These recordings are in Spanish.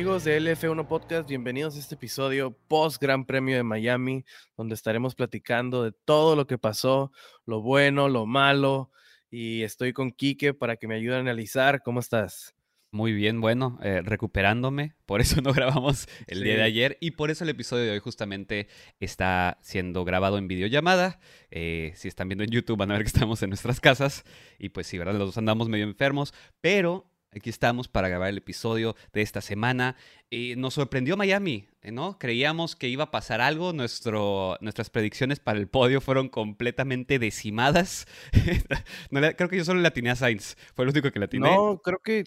Amigos de LF1 Podcast, bienvenidos a este episodio post Gran Premio de Miami, donde estaremos platicando de todo lo que pasó, lo bueno, lo malo, y estoy con Quique para que me ayude a analizar. ¿Cómo estás? Muy bien, bueno, eh, recuperándome, por eso no grabamos el día de ayer y por eso el episodio de hoy justamente está siendo grabado en videollamada. Eh, si están viendo en YouTube van a ver que estamos en nuestras casas y pues sí, ¿verdad? Los dos andamos medio enfermos, pero Aquí estamos para grabar el episodio de esta semana. y nos sorprendió Miami, ¿no? Creíamos que iba a pasar algo. Nuestro, nuestras predicciones para el podio fueron completamente decimadas. creo que yo solo latiné a Sainz. Fue el único que latiné. No, creo que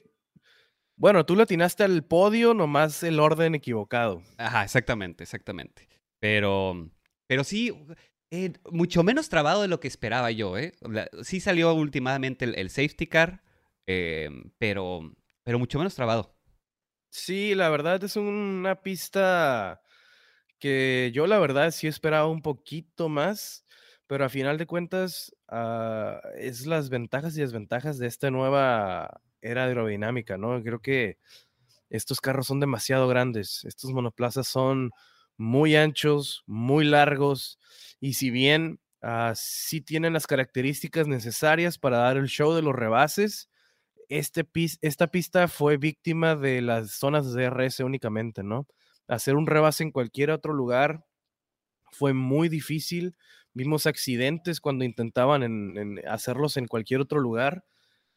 bueno, tú le atinaste al podio, nomás el orden equivocado. Ajá, exactamente, exactamente. Pero, pero sí, eh, mucho menos trabado de lo que esperaba yo, ¿eh? sí salió últimamente el, safety car, eh, pero, pero mucho menos trabado. Sí, la verdad es una pista que yo la verdad sí esperaba un poquito más, pero a final de cuentas ah, es las ventajas y desventajas de esta nueva era aerodinámica, ¿no? Creo que estos carros son demasiado grandes, estos monoplazas son muy anchos, muy largos, y si bien uh, sí tienen las características necesarias para dar el show de los rebases, este esta pista fue víctima de las zonas de DRS únicamente, ¿no? Hacer un rebase en cualquier otro lugar fue muy difícil. Vimos accidentes cuando intentaban hacerlos en cualquier otro lugar.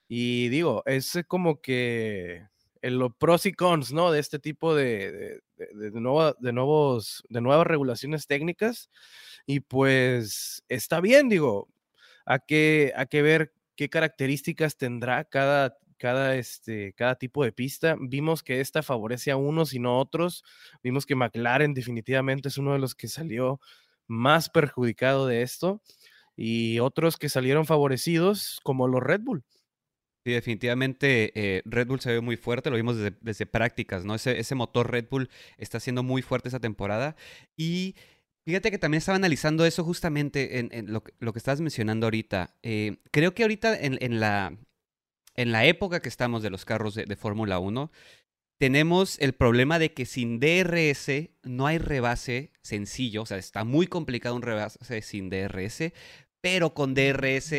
Y digo, es como que en los pros y cons, ¿no? De este tipo de, de, de, de, nuevos, de nuevas regulaciones técnicas. Y pues está bien, digo, hay que, a que ver qué características tendrá cada, cada, este, cada tipo de pista. Vimos que esta favorece a unos y no a otros. Vimos que McLaren definitivamente es uno de los que salió más perjudicado de esto. Y otros que salieron favorecidos, como los Red Bull. Sí, definitivamente eh, Red Bull se ve muy fuerte, lo vimos desde, prácticas, ¿no? Ese, ese, motor Red Bull está siendo muy fuerte esta temporada. Y fíjate que también estaba analizando eso justamente en, lo, lo, que estabas mencionando ahorita. Eh, creo que ahorita en, la, en la época que estamos de los carros de, de Fórmula 1, tenemos el problema de que sin DRS no hay rebase sencillo, o sea, está muy complicado un rebase sin DRS, pero con DRS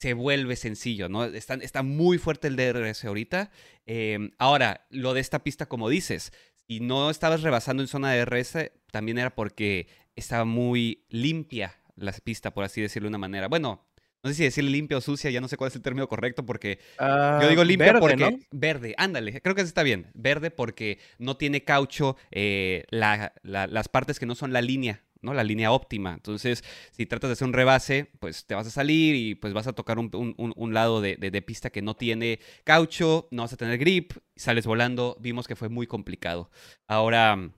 se vuelve sencillo, ¿no? Está, está muy fuerte el DRS ahorita. Em, ahora, lo de esta pista, como dices, si no estabas rebasando en zona de DRS, también era porque estaba muy limpia la pista, por así decirlo de una manera. Bueno, no sé si decirle limpia o sucia, ya no sé cuál es el término correcto, porque yo digo ah, limpia porque verde, ándale, creo que está bien, verde porque no tiene caucho eh, las partes que no son la línea ¿no? La línea óptima. Entonces, si tratas de hacer un rebase, pues te vas a salir y pues vas a tocar un, lado de, pista que no tiene caucho, no vas a tener grip, sales volando. Vimos que fue muy complicado. Ahora,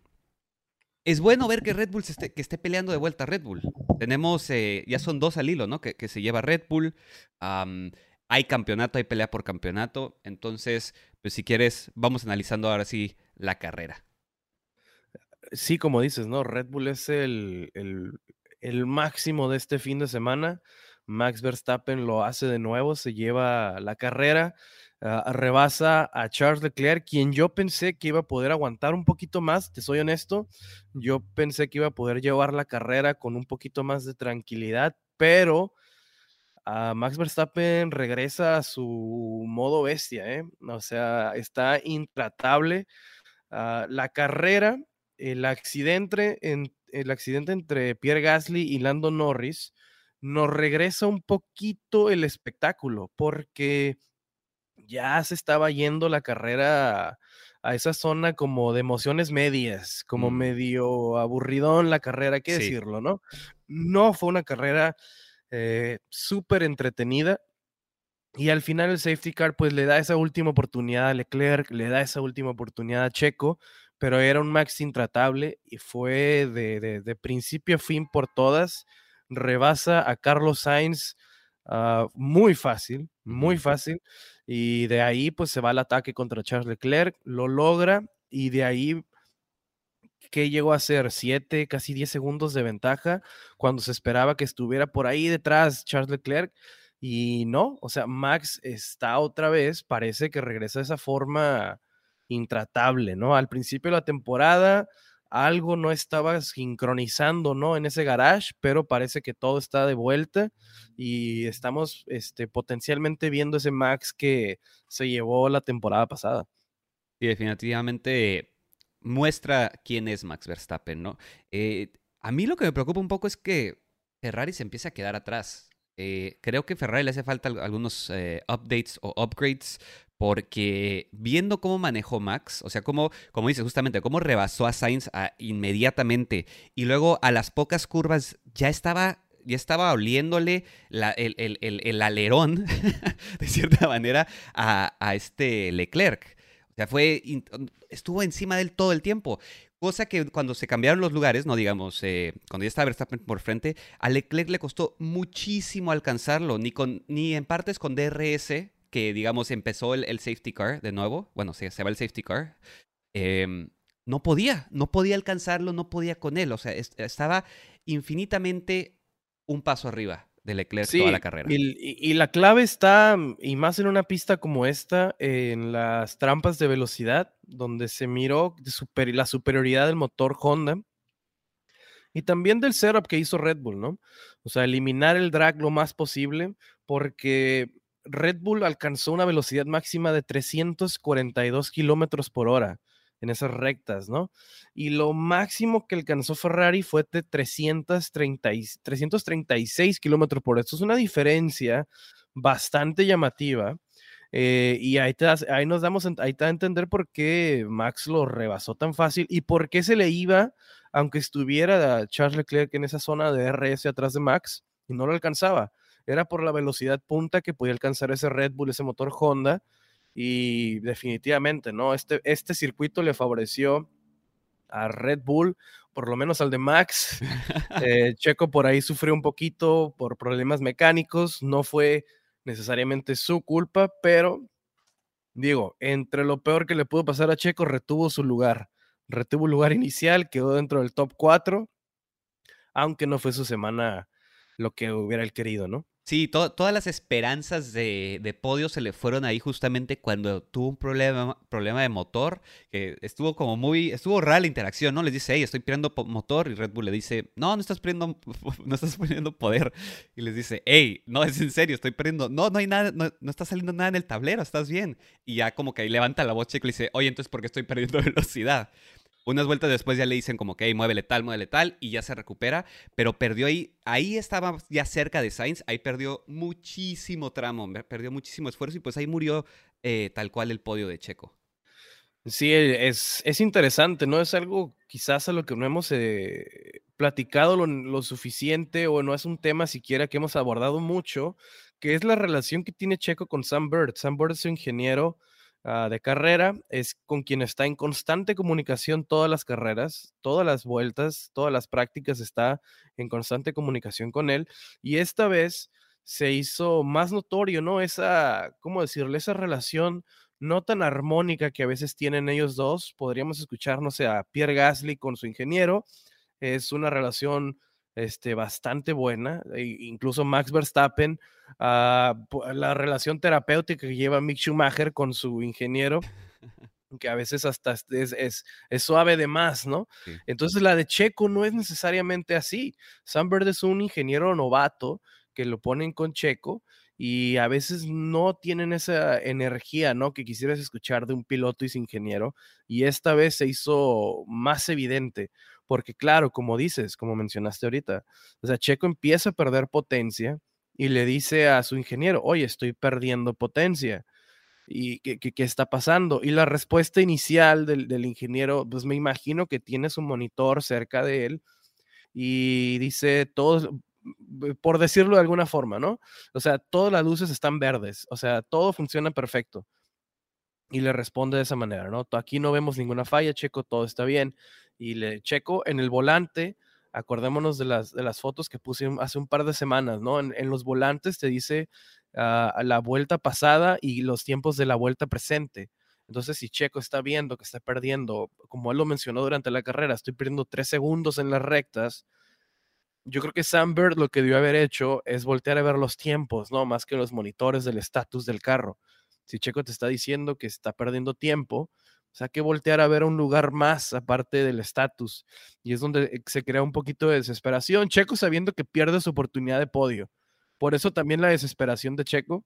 es bueno ver que Red Bull esté, que esté peleando de vuelta a Red Bull. Tenemos, eh, ya son dos al hilo, ¿no? Que, se lleva Red Bull. hay campeonato, hay pelea por campeonato. Entonces, pues si quieres, vamos analizando ahora sí la carrera sí, como dices, ¿no? Red Bull es el, el, máximo de este fin de semana. Max Verstappen lo hace de nuevo, se lleva la carrera, ah, rebasa a Charles Leclerc, quien yo pensé que iba a poder aguantar un poquito más, te soy honesto, yo pensé que iba a poder llevar la carrera con un poquito más de tranquilidad, pero ah, Max Verstappen regresa a su modo bestia, ¿eh? O sea, está intratable. Ah, la carrera el accidente, en, el accidente entre Pierre Gasly y Lando Norris nos regresa un poquito el espectáculo, porque ya se estaba yendo la carrera a, esa zona como de emociones medias, como mm. medio aburridón la carrera, hay que decirlo, ¿no? No fue una carrera eh, súper entretenida. Y al final el safety car pues le da esa última oportunidad a Leclerc, le da esa última oportunidad a Checo, pero era un Max intratable y fue de, principio a fin por todas. Rebasa a Carlos Sainz ah, muy fácil, muy fácil. Y de ahí pues se va al ataque contra Charles Leclerc, lo logra y de ahí ¿qué llegó a ser? Siete, casi diez segundos de ventaja cuando se esperaba que estuviera por ahí detrás Charles Leclerc. Y no, o sea, Max está otra vez, parece que regresa de esa forma intratable, ¿no? Al principio de la temporada algo no estaba sincronizando, ¿no? En ese garage, pero parece que todo está de vuelta y estamos este, potencialmente viendo ese Max que se llevó la temporada pasada. Y definitivamente muestra quién es Max Verstappen, ¿no? Eh, a mí lo que me preocupa un poco es que Ferrari se empieza a quedar atrás. Eh, creo que Ferrari le hace falta algunos eh, updates o upgrades porque viendo cómo manejó Max, o sea, cómo, como dices justamente, cómo rebasó a Sainz ah, inmediatamente y luego a las pocas curvas ya estaba, ya estaba oliéndole el, alerón, de cierta manera, a, este Leclerc. O sea, fue, estuvo encima de él todo el tiempo. Cosa que cuando se cambiaron los lugares, no digamos, eh, cuando ya estaba Verstappen por frente, a Leclerc le costó muchísimo alcanzarlo, ni, con, ni en partes con DRS, que, digamos, empezó el, safety car de nuevo, bueno, se, se va el safety car, em, no podía, no podía alcanzarlo, no podía con él, o sea, estaba infinitamente un paso arriba de Leclerc toda la carrera. Y, la clave está, y más en una pista como esta, en las trampas de velocidad, donde se miró la superioridad del motor Honda y también del setup que hizo Red Bull, ¿no? O sea, eliminar el drag lo más posible, porque Red Bull alcanzó una velocidad máxima de 342 kilómetros por hora en esas rectas, ¿no? Y lo máximo que alcanzó Ferrari fue de 330, 336 kilómetros por hora. Esto es una diferencia bastante llamativa. Eh, y ahí, ahí nos damos, ahí te a entender por qué Max lo rebasó tan fácil y por qué se le iba, aunque estuviera Charles Leclerc en esa zona de RS atrás de Max, y no lo alcanzaba era por la velocidad punta que podía alcanzar ese Red Bull, ese motor Honda. Y definitivamente, ¿no? Este, este circuito le favoreció a Red Bull, por lo menos al de Max. Eh, Checo por ahí sufrió un poquito por problemas mecánicos, no fue necesariamente su culpa, pero digo, entre lo peor que le pudo pasar a Checo, retuvo su lugar, retuvo el lugar inicial, quedó dentro del top 4, aunque no fue su semana lo que hubiera él querido, ¿no? Sí, todas las esperanzas de, podio se le fueron ahí justamente cuando tuvo un problema, problema de motor, que estuvo como muy, estuvo rara la interacción, ¿no? Les dice, hey, estoy perdiendo motor, y Red Bull le dice, no, no estás perdiendo, no estás perdiendo poder. Y les dice, hey, no, es en serio, estoy perdiendo, no, no hay nada, no, no está saliendo nada en el tablero, estás bien. Y ya como que ahí levanta la voz Checo y le dice, oye, entonces, ¿por qué estoy perdiendo velocidad? Unas vueltas después ya le dicen como que, hey, muévele tal, muévele tal, y ya se recupera, pero perdió ahí, ahí estaba ya cerca de Sainz, ahí perdió muchísimo tramo, perdió muchísimo esfuerzo y pues ahí murió eh, tal cual el podio de Checo. Sí, es, es interesante, ¿no? Es algo quizás a lo que no hemos eh, platicado lo, lo, suficiente o no es un tema siquiera que hemos abordado mucho, que es la relación que tiene Checo con Sam Bird. Sam Bird es su ingeniero Ah, de carrera, es con quien está en constante comunicación todas las carreras, todas las vueltas, todas las prácticas, está en constante comunicación con él. Y esta vez se hizo más notorio, ¿no? Esa, ¿cómo decirle? Esa relación no tan armónica que a veces tienen ellos dos. Podríamos escuchar, no a Pierre Gasly con su ingeniero. Es una relación este, bastante buena. E incluso Max Verstappen, ah, la relación terapéutica que lleva Mick Schumacher con su ingeniero, que a veces hasta es, es, es suave de más, ¿no? Entonces la de Checo no es necesariamente así. Sam Bird es un ingeniero novato que lo ponen con Checo y a veces no tienen esa energía, ¿no? Que quisieras escuchar de un piloto y su ingeniero. Y esta vez se hizo más evidente porque claro, como dices, como mencionaste ahorita, o sea, Checo empieza a perder potencia y le dice a su ingeniero, oye, estoy perdiendo potencia. ¿Y qué, qué, está pasando? Y la respuesta inicial del, del, ingeniero, pues me imagino que tiene su monitor cerca de él y dice, todos, por decirlo de alguna forma, ¿no? O sea, todas las luces están verdes, o sea, todo funciona perfecto. Y le responde de esa manera, ¿no? Aquí no vemos ninguna falla, Checo, todo está bien y le checo en el volante. Acordémonos de las, de las fotos que puse hace un par de semanas, ¿no? En, los volantes te dice ah, la vuelta pasada y los tiempos de la vuelta presente. Entonces, si Checo está viendo que está perdiendo, como él lo mencionó durante la carrera, estoy perdiendo tres segundos en las rectas, yo creo que Sam Bird lo que debió haber hecho es voltear a ver los tiempos, ¿no? Más que los monitores del estatus del carro. Si Checo te está diciendo que está perdiendo tiempo, O sea, que voltear a ver a un lugar más aparte del estatus. Y es donde eh, se crea un poquito de desesperación. Checo sabiendo que pierde su oportunidad de podio. Por eso también la desesperación de Checo.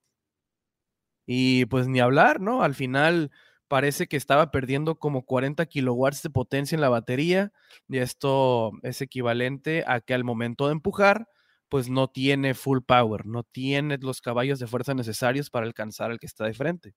Y pues ni hablar, ¿no? Al final parece que estaba perdiendo como 40 kilowatts de potencia en la batería. Y esto es equivalente a que al momento de empujar, pues no tiene full power, no tiene los caballos de fuerza necesarios para alcanzar al que está de frente.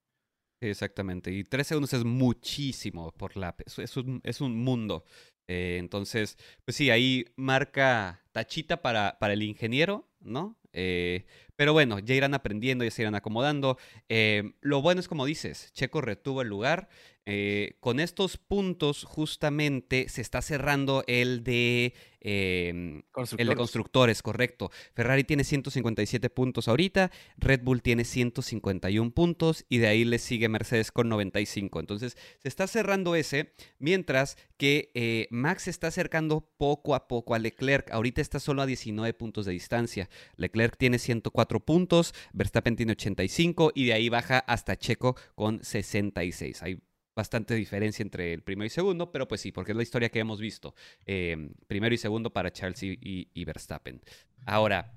Exactamente. Y tres segundos es muchísimo por lap. Es, un, es un mundo. Eh, entonces, pues sí, ahí marca tachita para, para el ingeniero, ¿no? Eh, pero bueno, ya irán aprendiendo, ya se irán acomodando. Eh, lo bueno es como dices, Checo retuvo el lugar. Eh, con estos puntos justamente se está cerrando el de, em, el de constructores, correcto. Ferrari tiene 157 puntos ahorita, Red Bull tiene 151 puntos y de ahí le sigue Mercedes con 95. Entonces se está cerrando ese, mientras que eh, Max se está acercando poco a poco a Leclerc. Ahorita está solo a 19 puntos de distancia. Leclerc tiene 104 puntos, Verstappen tiene 85 y de ahí baja hasta Checo con 66. Hay bastante diferencia entre el primero y segundo, pero pues sí, porque es la historia que hemos visto. Em, primero y segundo para Charles y, Verstappen. Ahora,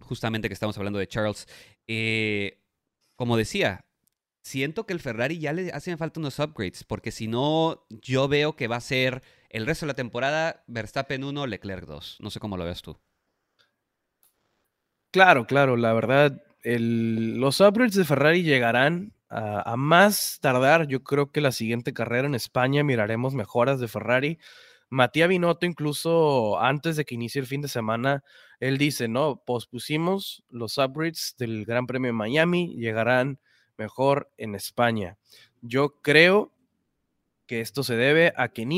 justamente que estamos hablando de Charles, eh, como decía, siento que el Ferrari ya le hacen falta unos upgrades, porque si no, yo veo que va a ser el resto de la temporada Verstappen 1, Leclerc 2. No sé cómo lo ves tú. Claro, claro, la verdad, los upgrades de Ferrari llegarán a, más tardar, yo creo que la siguiente carrera en España miraremos mejoras de Ferrari. Matías Binotto, incluso antes de que inicie el fin de semana, él dice, no, pospusimos los upgrades del Gran Premio de Miami, llegarán mejor en España. Yo creo que esto se debe a que en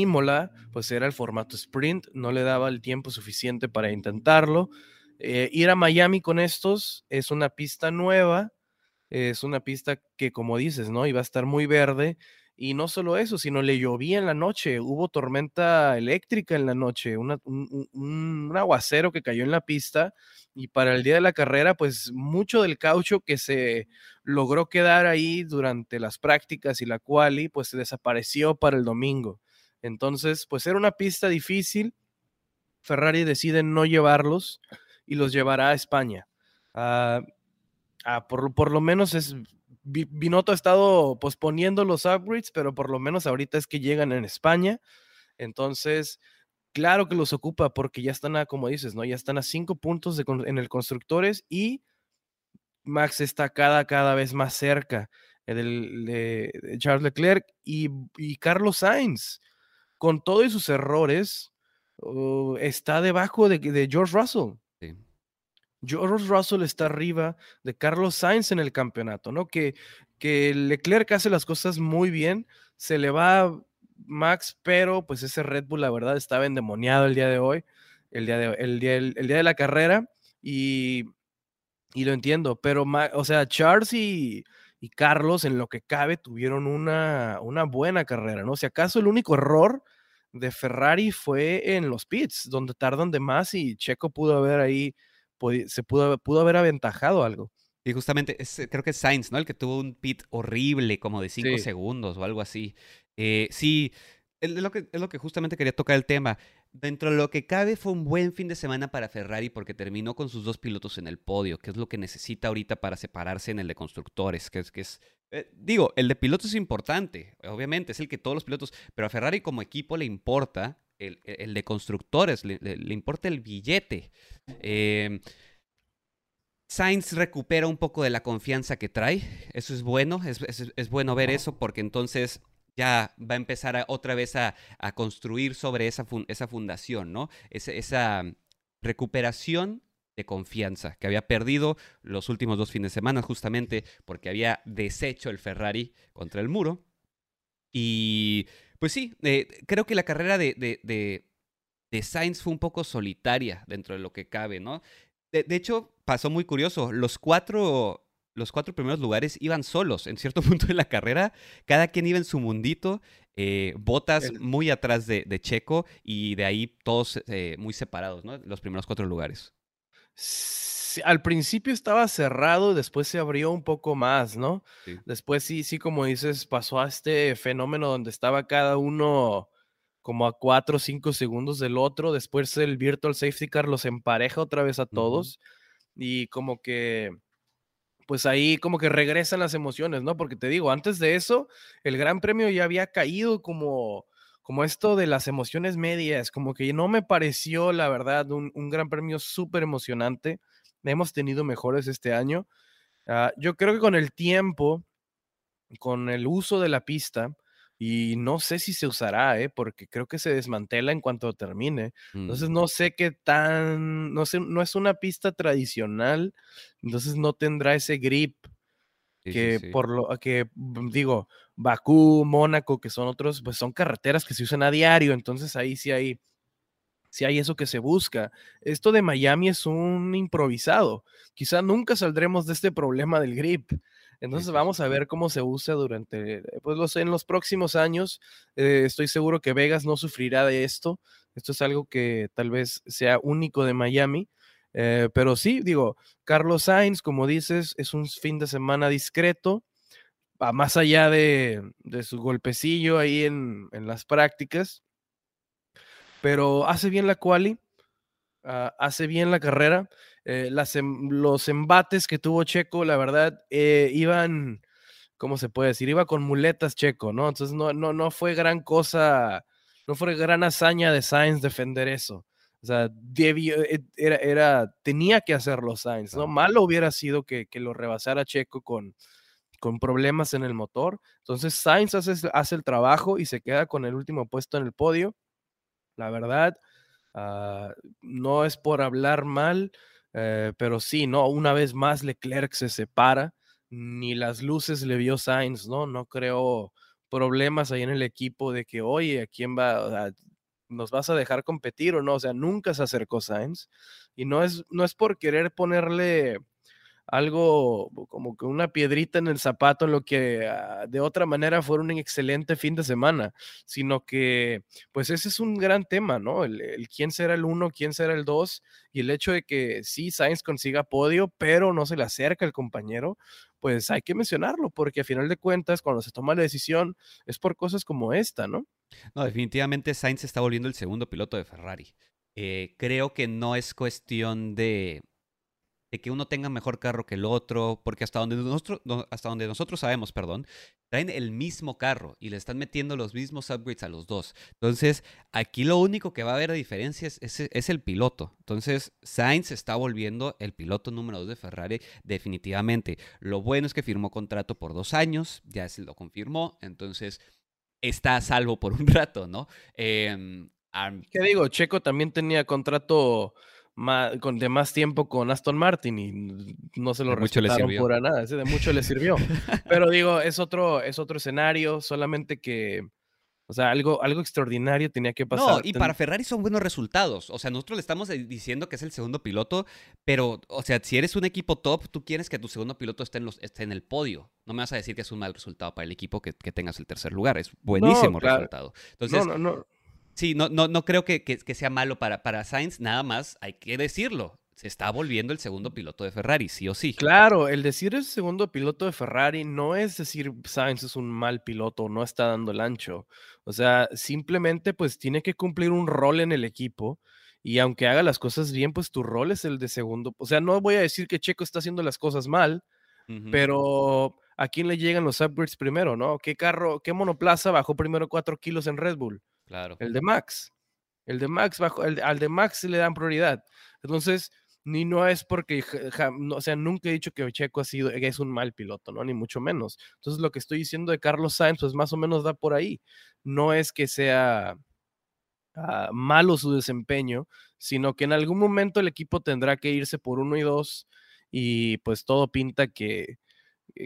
pues era el formato sprint, no le daba el tiempo suficiente para intentarlo. Eh, ir a Miami con estos es una pista nueva, es una pista que, como dices, ¿no? Iba a estar muy verde. Y no solo eso, sino le llovía en la noche, hubo tormenta eléctrica en la noche, un, aguacero que cayó en la pista y para el día de la carrera, pues mucho del caucho que se logró quedar ahí durante las prácticas y la quali, pues se desapareció para el domingo. Entonces, pues era una pista difícil. Ferrari decide no llevarlos y los llevará a España. Ah, Ah, por, lo menos es. Binotto ha estado posponiendo los upgrades, pero por lo menos ahorita es que llegan en España. Entonces, claro que los ocupa porque ya están a, como dices, ¿no? Ya están a cinco puntos en el constructores y Max está cada, cada vez más cerca de, Charles Leclerc y, Carlos Sainz, con todos sus errores, uh, está debajo de, George Russell. George Russell está arriba de Carlos Sainz en el campeonato, ¿no? Que, que Leclerc hace las cosas muy bien, se le va Max, pero pues ese Red Bull, la verdad, estaba endemoniado el día de hoy, el día de, el día, el, día de la carrera, y, y, lo entiendo, pero, o sea, Charles y, y, Carlos, en lo que cabe, tuvieron una, una buena carrera, ¿no? Si acaso el único error de Ferrari fue en los pits, donde tardan de más y Checo pudo haber ahí se pudo, pudo haber aventajado algo. Y justamente, creo que es Sainz, ¿no? El que tuvo un pit horrible, como de 5 segundos o algo así. Eh, sí, es lo, que, es lo que justamente quería tocar el tema. Dentro de lo que cabe, fue un buen fin de semana para Ferrari porque terminó con sus dos pilotos en el podio, que es lo que necesita ahorita para separarse en el de constructores, que es, que es eh, digo, el de pilotos es importante, obviamente, es el que todos los pilotos, pero a Ferrari como equipo le importa el, de constructores, le, importa el billete. Eh, Sainz recupera un poco de la confianza que trae, eso es bueno, es, bueno ver eso porque entonces ya va a empezar otra vez a, construir sobre esa, esa fundación, ¿no? esa recuperación de confianza que había perdido los últimos dos fines de semana justamente porque había deshecho el Ferrari contra el muro. Y pues sí, eh, creo que la carrera de, de, de, Sainz fue un poco solitaria dentro de lo que cabe, ¿no? De, hecho, pasó muy curioso. Los cuatro, los cuatro primeros lugares iban solos en cierto punto de la carrera. Cada quien iba en su mundito. Eh, botas muy atrás de, Checo y de ahí todos eh, muy separados, ¿no? Los primeros cuatro lugares. Al principio estaba cerrado, después se abrió un poco más, ¿no? Sí. Después sí, sí, como dices, pasó a este fenómeno donde estaba cada uno como a cuatro o cinco segundos del otro. Después el Virtual Safety Car los empareja otra vez a todos y como que, pues ahí como que regresan las emociones, ¿no? Porque te digo, antes de eso, el Gran Premio ya había caído como, como esto de las emociones medias, como que no me pareció, la verdad, un, un Gran Premio súper emocionante. Hemos tenido mejores este año. Ah, yo creo que con el tiempo, con el uso de la pista, y no sé si se usará, ¿eh? porque creo que se desmantela en cuanto termine. Entonces Mm, no sé qué tan, no sé, no es una pista tradicional, entonces no tendrá ese grip sí, que sí. por lo que mm, digo, Bakú, Mónaco, que son otros, pues son carreteras que se usan a diario, entonces ahí sí hay si hay eso que se busca. Esto de Miami es un improvisado. Quizá nunca saldremos de este problema del grip. Entonces vamos a ver cómo se usa durante, pues los, en los próximos años. Eh, estoy seguro que Vegas no sufrirá de esto. Esto es algo que tal vez sea único de Miami. Eh, pero sí, digo, Carlos Sainz, como dices, es un fin de semana discreto, va más allá de, de su golpecillo ahí en, en las prácticas, pero hace bien la quali, Ah, hace bien la carrera. Eh, las em- los embates que tuvo Checo, la verdad, eh, iban, ¿cómo se puede decir? Iba con muletas Checo, ¿no? Entonces no, no, no fue gran cosa, no fue gran hazaña de Sainz defender eso. O sea, debió- e- era, era, tenía que hacerlo Sainz, ¿no? Malo hubiera sido que, que lo rebasara Checo con, con problemas en el motor. Entonces Sainz hace, hace el trabajo y se queda con el último puesto en el podio. La verdad, Ah, no es por hablar mal, eh, pero sí, ¿no? Una vez más Leclerc se separa, ni las luces le vio Sainz, ¿no? No creo problemas ahí en el equipo de que, oye, ¿a quién va? O sea, ¿Nos vas a dejar competir o no? O sea, nunca se acercó Sainz. Y no es, no es por querer ponerle algo como que una piedrita en el zapato lo que uh, de otra manera fuera un excelente fin de semana, sino que pues ese es un gran tema, ¿no? El, el quién será el uno, quién será el dos y el hecho de que sí, Sainz consiga podio, pero no se le acerca el compañero, pues hay que mencionarlo, porque a final de cuentas, cuando se toma la decisión, es por cosas como esta, ¿no? No, definitivamente Sainz está volviendo el segundo piloto de Ferrari. Eh, creo que no es cuestión de, de que uno tenga mejor carro que el otro, porque hasta donde nosotros, no, hasta donde nosotros sabemos, perdón, traen el mismo carro y le están metiendo los mismos upgrades a los dos. Entonces, aquí lo único que va a haber de diferencia es, es, el piloto. Entonces, Sainz está volviendo el piloto número dos de Ferrari definitivamente. Lo bueno es que firmó contrato por dos años, ya se lo confirmó, entonces está a salvo por un rato, ¿no? Um, ¿Qué digo? Checo también tenía contrato más, con, de más tiempo con Aston Martin y no se lo de respetaron por nada, ese de mucho le sirvió. Pero digo, es otro, es otro escenario, solamente que, o sea, algo, algo extraordinario tenía que pasar. No, y para Ferrari son buenos resultados. O sea, nosotros le estamos diciendo que es el segundo piloto, pero, o sea, si eres un equipo top, tú quieres que tu segundo piloto esté en, los, esté en el podio. No me vas a decir que es un mal resultado para el equipo que, que tengas el tercer lugar. Es buenísimo no, claro. resultado. Entonces, no, no, no. Sí, no, no, no creo que, que, que, sea malo para, para Sainz, nada más hay que decirlo. Se está volviendo el segundo piloto de Ferrari, sí o sí. Claro, el decir el segundo piloto de Ferrari no es decir Sainz es un mal piloto, no está dando el ancho. O sea, simplemente pues tiene que cumplir un rol en el equipo y aunque haga las cosas bien, pues tu rol es el de segundo. O sea, no voy a decir que Checo está haciendo las cosas mal, uh -huh. pero ¿a quién le llegan los upgrades primero, no? ¿Qué carro, qué monoplaza bajó primero cuatro kilos en Red Bull? El de Max. El de Max bajo, el, al de Max le dan prioridad. Entonces, ni no es porque, no, o sea, nunca he dicho que Checo ha sido, es un mal piloto, ¿no? Ni mucho menos. Entonces, lo que estoy diciendo de Carlos Sainz, pues más o menos da por ahí. No es que sea uh, malo su desempeño, sino que en algún momento el equipo tendrá que irse por uno y dos y pues todo pinta que,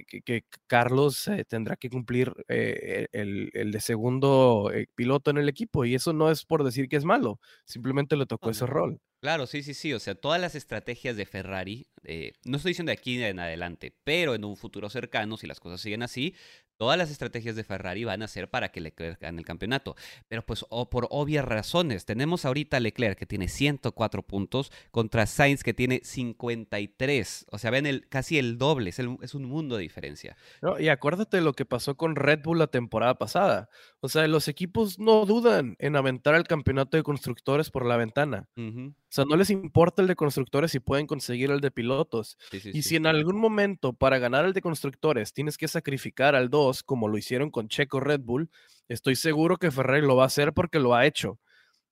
que, que Carlos eh, tendrá que cumplir eh, el, el, de segundo eh, piloto en el equipo y eso no es por decir que es malo, simplemente le tocó no, ese rol. Claro, sí, sí, sí. O sea, todas las estrategias de Ferrari, eh, no estoy diciendo de aquí en adelante, pero en un futuro cercano, si las cosas siguen así, todas las estrategias de Ferrari van a ser para que Leclerc gane el campeonato. Pero pues por obvias razones, tenemos ahorita a Leclerc que tiene 104 puntos contra Sainz que tiene 53. O sea, ven el, casi el doble, es, es un mundo de diferencia. y acuérdate de lo que pasó con Red Bull la temporada pasada. O sea, los equipos no dudan en aventar el campeonato de constructores por la ventana. O sea, no les importa el de constructores si pueden conseguir el de pilotos. y si en algún momento para ganar el de constructores tienes que sacrificar al 2, como lo hicieron con Checo Red Bull, estoy seguro que Ferrari lo va a hacer porque lo ha hecho.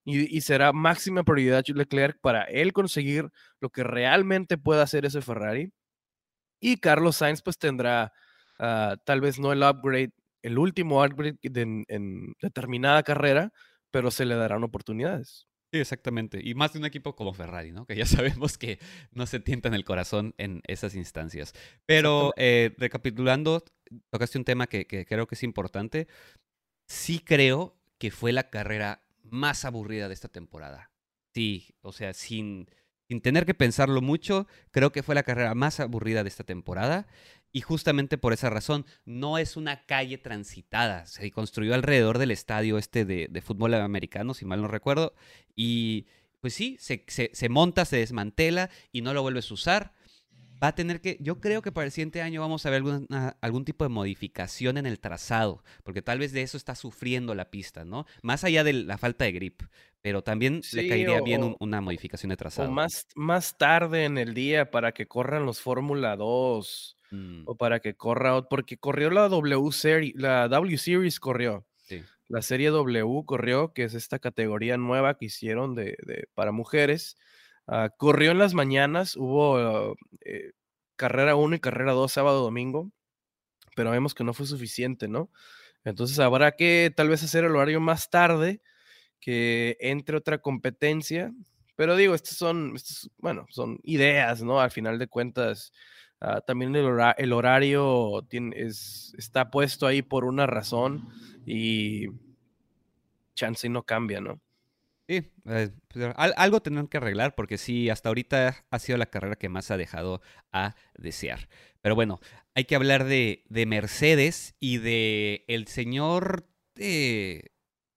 Y, será máxima prioridad Leclerc para él conseguir lo que realmente pueda hacer ese Ferrari. Y Carlos Sainz pues tendrá ah, tal vez no el upgrade el último upgrade en, determinada carrera, pero se le darán oportunidades. Sí, exactamente. Y más de un equipo como Ferrari, ¿no? Que ya sabemos que no se tientan el corazón en esas instancias. Pero eh, recapitulando, tocaste un tema que, creo que es importante. Sí creo que fue la carrera más aburrida de esta temporada. Sí, o sea, sin, sin tener que pensarlo mucho, creo que fue la carrera más aburrida de esta temporada. Y justamente por esa razón, no es una calle transitada. Se construyó alrededor del estadio este de, fútbol americano, si mal no recuerdo. Y pues sí, se, se, monta, se desmantela y no lo vuelves a usar. Va a tener que, yo creo que para el siguiente año vamos a ver algún tipo de modificación en el trazado, porque tal vez de eso está sufriendo la pista, ¿no? Más allá de la falta de grip, pero también le caería bien una modificación de trazado. O más, más tarde en el día para que corran los Fórmula 2 Mm. o para que corra, porque corrió la W Series, la W Series corrió. La serie W corrió, que es esta categoría nueva que hicieron de, para mujeres. Ah, corrió en las mañanas, hubo eh, carrera 1 y carrera 2 sábado domingo, pero vemos que no fue suficiente, ¿no? Entonces habrá que tal vez hacer el horario más tarde, que entre otra competencia. Pero digo, estas son, bueno, son ideas, ¿no? Al final de cuentas, Ah, también el, horario está puesto ahí por una razón y chance no cambia, ¿no? Sí, eh, pues, algo tendrán que arreglar porque sí, hasta ahorita ha sido la carrera que más ha dejado a desear. Pero bueno, hay que hablar de, de Mercedes y de el señor de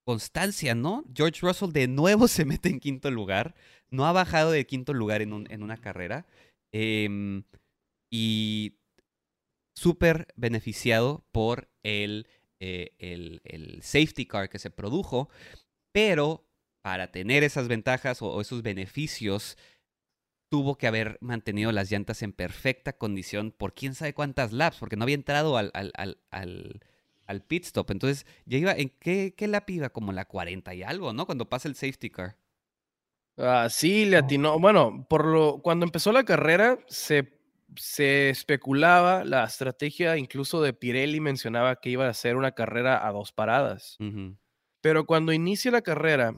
Constancia, ¿no? George Russell de nuevo se mete en quinto lugar. No ha bajado de quinto lugar en, en una carrera. Eh, y súper beneficiado por el, eh, el, el, safety car que se produjo, pero para tener esas ventajas o, esos beneficios, tuvo que haber mantenido las llantas en perfecta condición por quién sabe cuántas laps, porque no había entrado al, al, al, al pit stop. Entonces, ya iba, ¿en qué, qué lap iba? Como la 40 y algo, ¿no? Cuando pasa el safety car. Ah, sí, le atinó. Bueno, por lo, cuando empezó la carrera, se se especulaba, la estrategia incluso de Pirelli mencionaba que iba a ser una carrera a dos paradas. Pero cuando inicia la carrera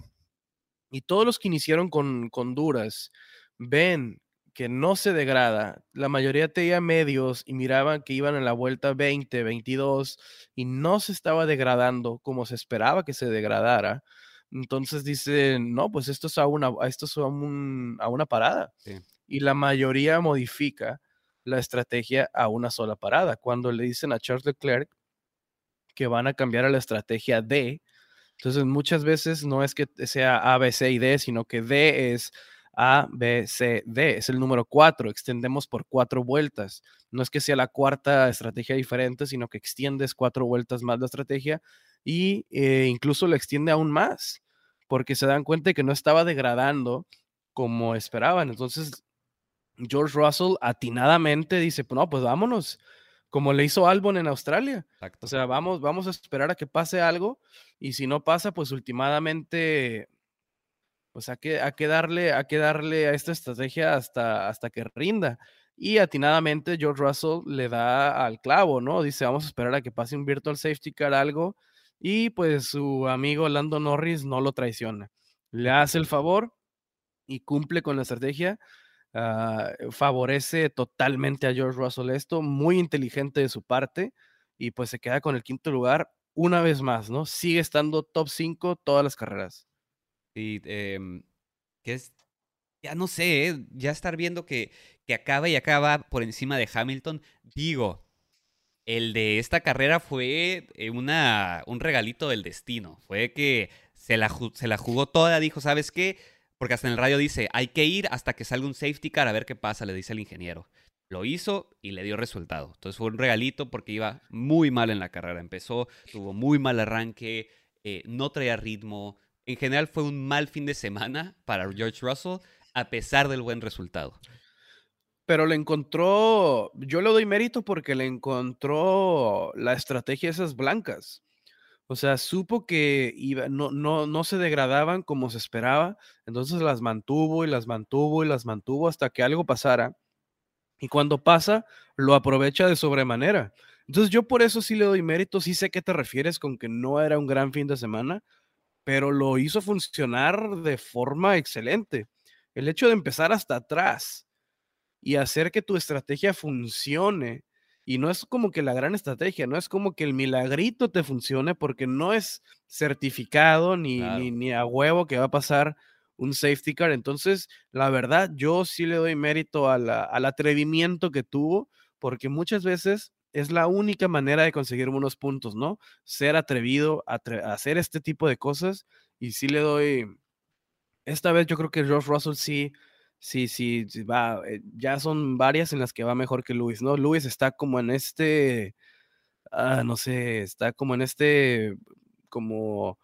y todos los que iniciaron con, con duras ven que no se degrada, la mayoría tenía medios y miraban que iban en la vuelta 20, 22 y no se estaba degradando como se esperaba que se degradara. Entonces dicen, no, pues esto es a una, esto es a, a una parada. Y la mayoría modifica la estrategia a una sola parada. Cuando le dicen a Charles Leclerc que van a cambiar a la estrategia D, entonces muchas veces no es que sea A, B, C y D, sino que D es A, B, C, D, es el número 4, extendemos por cuatro vueltas. No es que sea la cuarta estrategia diferente, sino que extiendes cuatro vueltas más la estrategia y eh, incluso lo extiende aún más, porque se dan cuenta de que no estaba degradando como esperaban. Entonces George Russell atinadamente dice, no, pues vámonos, como le hizo Albon en Australia. O sea, vamos, vamos a esperar a que pase algo y si no pasa, pues últimamente, pues hay que, que, darle, a que darle a esta estrategia hasta, hasta que rinda. Y atinadamente George Russell le da al clavo, ¿no? Dice, vamos a esperar a que pase un virtual safety car algo y pues su amigo Lando Norris no lo traiciona. Le hace el favor y cumple con la estrategia Ah, favorece totalmente a George Russell esto, muy inteligente de su parte, y pues se queda con el quinto lugar una vez más, ¿no? Sigue estando top 5 todas las carreras. Sí, em, que es, ya no sé, ¿eh? ya estar viendo que, que acaba y acaba por encima de Hamilton, digo, el de esta carrera fue eh, una, un regalito del destino. Fue que se la, se la jugó toda, dijo, ¿sabes qué? Porque hasta en el radio dice, hay que ir hasta que salga un safety car a ver qué pasa, le dice el ingeniero. Lo hizo y le dio resultado. Entonces fue un regalito porque iba muy mal en la carrera. Empezó, tuvo muy mal arranque, eh, no traía ritmo. En general fue un mal fin de semana para George Russell, a pesar del buen resultado. Pero le encontró, yo le doy mérito porque le encontró la estrategia esas blancas. O sea, supo que iba, no, no, no se degradaban como se esperaba, entonces las mantuvo y las mantuvo y las mantuvo hasta que algo pasara. Y cuando pasa, lo aprovecha de sobremanera. Entonces yo por eso sí le doy mérito, sí sé qué te refieres con que no era un gran fin de semana, pero lo hizo funcionar de forma excelente. El hecho de empezar hasta atrás y hacer que tu estrategia funcione y no es como que la gran estrategia, no es como que el milagrito te funcione porque no es certificado ni, ni, a huevo que va a pasar un safety car. Entonces, la verdad, yo sí le doy mérito al atrevimiento que tuvo, porque muchas veces es la única manera de conseguir unos puntos, ¿no? Ser atrevido a, hacer este tipo de cosas. Y sí le doy, esta vez yo creo que George Russell sí Sí, sí, va, eh, ya son varias en las que va mejor que Luis, ¿no? Luis está como en este, ah, no sé, está como en este, como,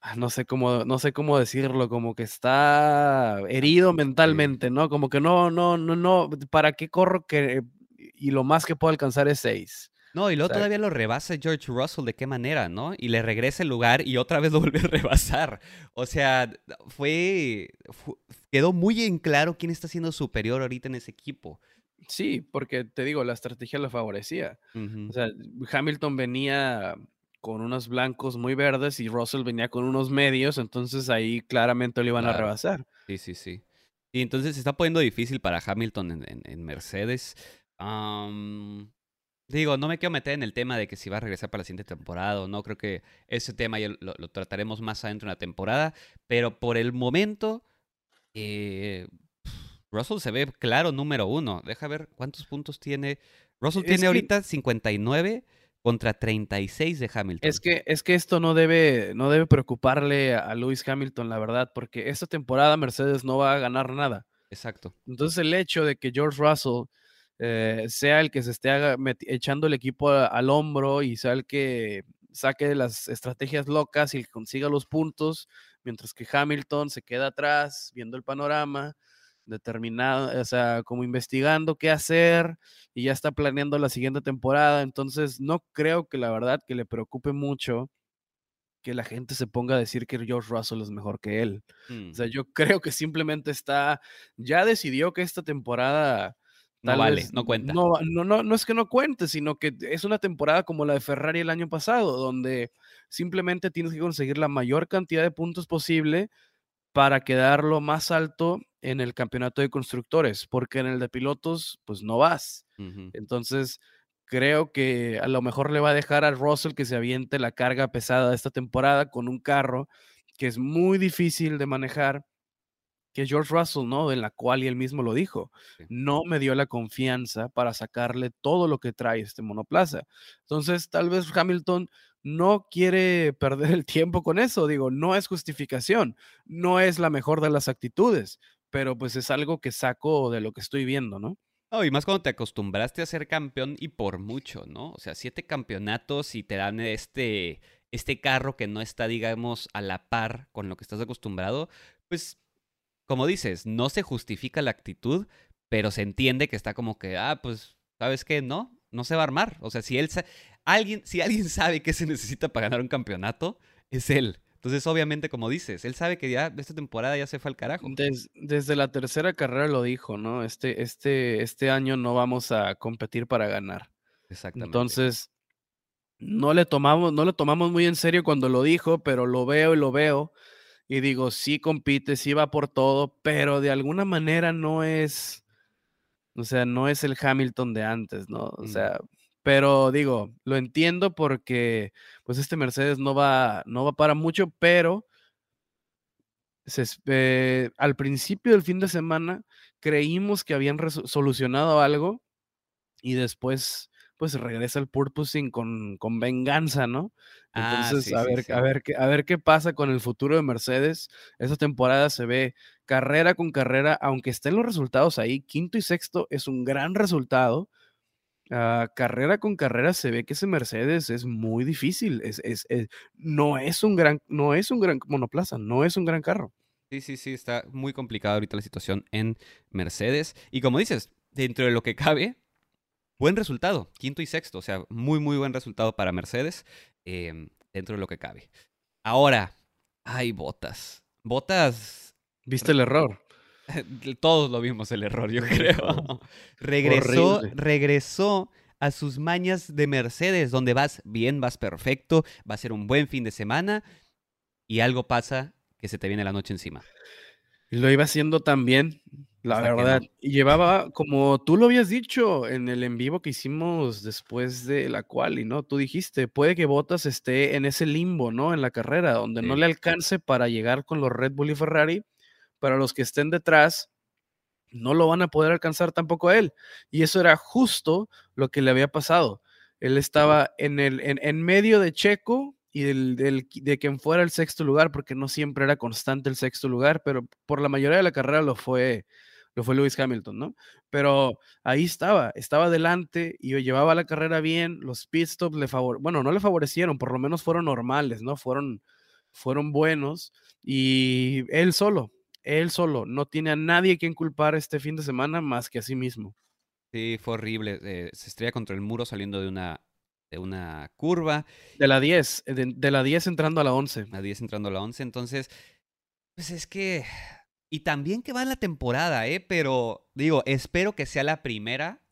ah, no sé cómo, no sé cómo decirlo, como que está herido mentalmente, ¿no? Como que no, no, no, no, ¿para qué corro que, y lo más que puedo alcanzar es seis? No, y luego todavía lo rebasa George Russell, ¿de qué manera, no? Y le regresa el lugar y otra vez lo vuelve a rebasar. O sea, fue, quedó muy en claro quién está siendo superior ahorita en ese equipo. Sí, porque te digo, la estrategia lo favorecía. O sea, Hamilton venía con unos blancos muy verdes y Russell venía con unos medios, entonces ahí claramente lo iban a rebasar. Sí, sí, sí. Y entonces se está poniendo difícil para Hamilton en, Mercedes. Digo, no me quiero meter en el tema de que si va a regresar para la siguiente temporada o no. Creo que ese tema ya lo, trataremos más adentro en la temporada. Pero por el momento, eh, Russell se ve claro número uno. Deja ver cuántos puntos tiene. Russell tiene ahorita 59 contra 36 de Hamilton. Es que, es que esto no debe, no debe preocuparle a Lewis Hamilton, la verdad, porque esta temporada Mercedes no va a ganar nada. Exacto. Entonces el hecho de que George Russell eh, sea el que se esté echando el equipo al hombro y sea el que saque las estrategias locas y consiga los puntos, mientras que Hamilton se queda atrás viendo el panorama, determinado, o sea, como investigando qué hacer y ya está planeando la siguiente temporada. Entonces, no creo que la verdad que le preocupe mucho que la gente se ponga a decir que George Russell es mejor que él. O mm. sea, yo creo que simplemente está, ya decidió que esta temporada no vale, no cuenta. No, no, no, no es que no cuente, sino que es una temporada como la de Ferrari el año pasado, donde simplemente tienes que conseguir la mayor cantidad de puntos posible para quedar lo más alto en el campeonato de constructores, porque en el de pilotos, pues no vas. Entonces, creo que a lo mejor le va a dejar a Russell que se aviente la carga pesada de esta temporada con un carro que es muy difícil de manejar que George Russell, ¿no? En la cual y él mismo lo dijo, no me dio la confianza para sacarle todo lo que trae este monoplaza. Entonces, tal vez Hamilton no quiere perder el tiempo con eso, digo, no es justificación, no es la mejor de las actitudes, pero pues es algo que saco de lo que estoy viendo, ¿no? No, y más cuando te acostumbraste a ser campeón y por mucho, ¿no? O sea, siete campeonatos y te dan este, este carro que no está, digamos, a la par con lo que estás acostumbrado, pues como dices, no se justifica la actitud, pero se entiende que está como que, ah, pues, ¿sabes qué? No, no se va a armar. O sea, si él alguien, si alguien sabe qué se necesita para ganar un campeonato, es él. Entonces, obviamente, como dices, él sabe que ya esta temporada ya se fue al carajo. desde la tercera carrera lo dijo, ¿no? Este, este, este año no vamos a competir para ganar. Exactamente. Entonces, no le tomamos, no le tomamos muy en serio cuando lo dijo, pero lo veo y lo veo y digo, sí compite, sí va por todo, pero de alguna manera no es, o sea, no es el Hamilton de antes, ¿no? O mm. sea, pero digo, lo entiendo porque pues este Mercedes no va, no va para mucho, pero eh, al principio del fin de semana creímos que habían solucionado algo y después pues regresa el purposing con, con venganza, ¿no? Ah, Entonces, sí, a, ver, sí. a, ver qué, a ver qué pasa con el futuro de Mercedes. Esta temporada se ve carrera con carrera, aunque estén los resultados ahí, quinto y sexto es un gran resultado. Ah, carrera con carrera se ve que ese Mercedes es muy difícil. Es, es- es- no, es un gran, no es un gran monoplaza, no es un gran carro. Sí, sí, sí, está muy complicada ahorita la situación en Mercedes. Y como dices, dentro de lo que cabe, buen resultado, quinto y sexto, o sea, muy, muy buen resultado para Mercedes em, dentro de lo que cabe. Ahora, hay botas. Botas, ¿Viste el error? todos lo vimos el error, yo creo. regresó, Horrible. regresó a sus mañas de Mercedes, donde vas bien, vas perfecto, va a ser un buen fin de semana y algo pasa que se te viene la noche encima. Lo iba haciendo también, la Hasta verdad. no. Y llevaba, como tú lo habías dicho en el en vivo que hicimos después de la quali, ¿no? Tú dijiste, puede que Bottas esté en ese limbo, ¿no? En la carrera, donde no le alcance para llegar con los Red Bull y Ferrari, para los que estén detrás, no lo van a poder alcanzar tampoco a él. Y eso era justo lo que le había pasado. Él estaba en, el, en, en medio de Checo y del, de quien fuera el sexto lugar, porque no siempre era constante el sexto lugar, pero por la mayoría de la carrera lo fue, lo fue Lewis Hamilton, ¿no? Pero ahí estaba, estaba adelante y llevaba la carrera bien, los pit stops le favor, bueno, no le favorecieron, por lo menos fueron normales, ¿no? Fueron, fueron buenos y él solo, él solo, no tiene a nadie quien culpar este fin de semana más que a sí mismo. Sí, fue horrible. eh, se estrella contra el muro saliendo de una, de una curva, De la 10, eh, de, de la 10 entrando a la 11. a 10 entrando a la 11. Entonces, pues es que... Y también que va en la temporada, ¿eh? Pero digo, espero que sea la primera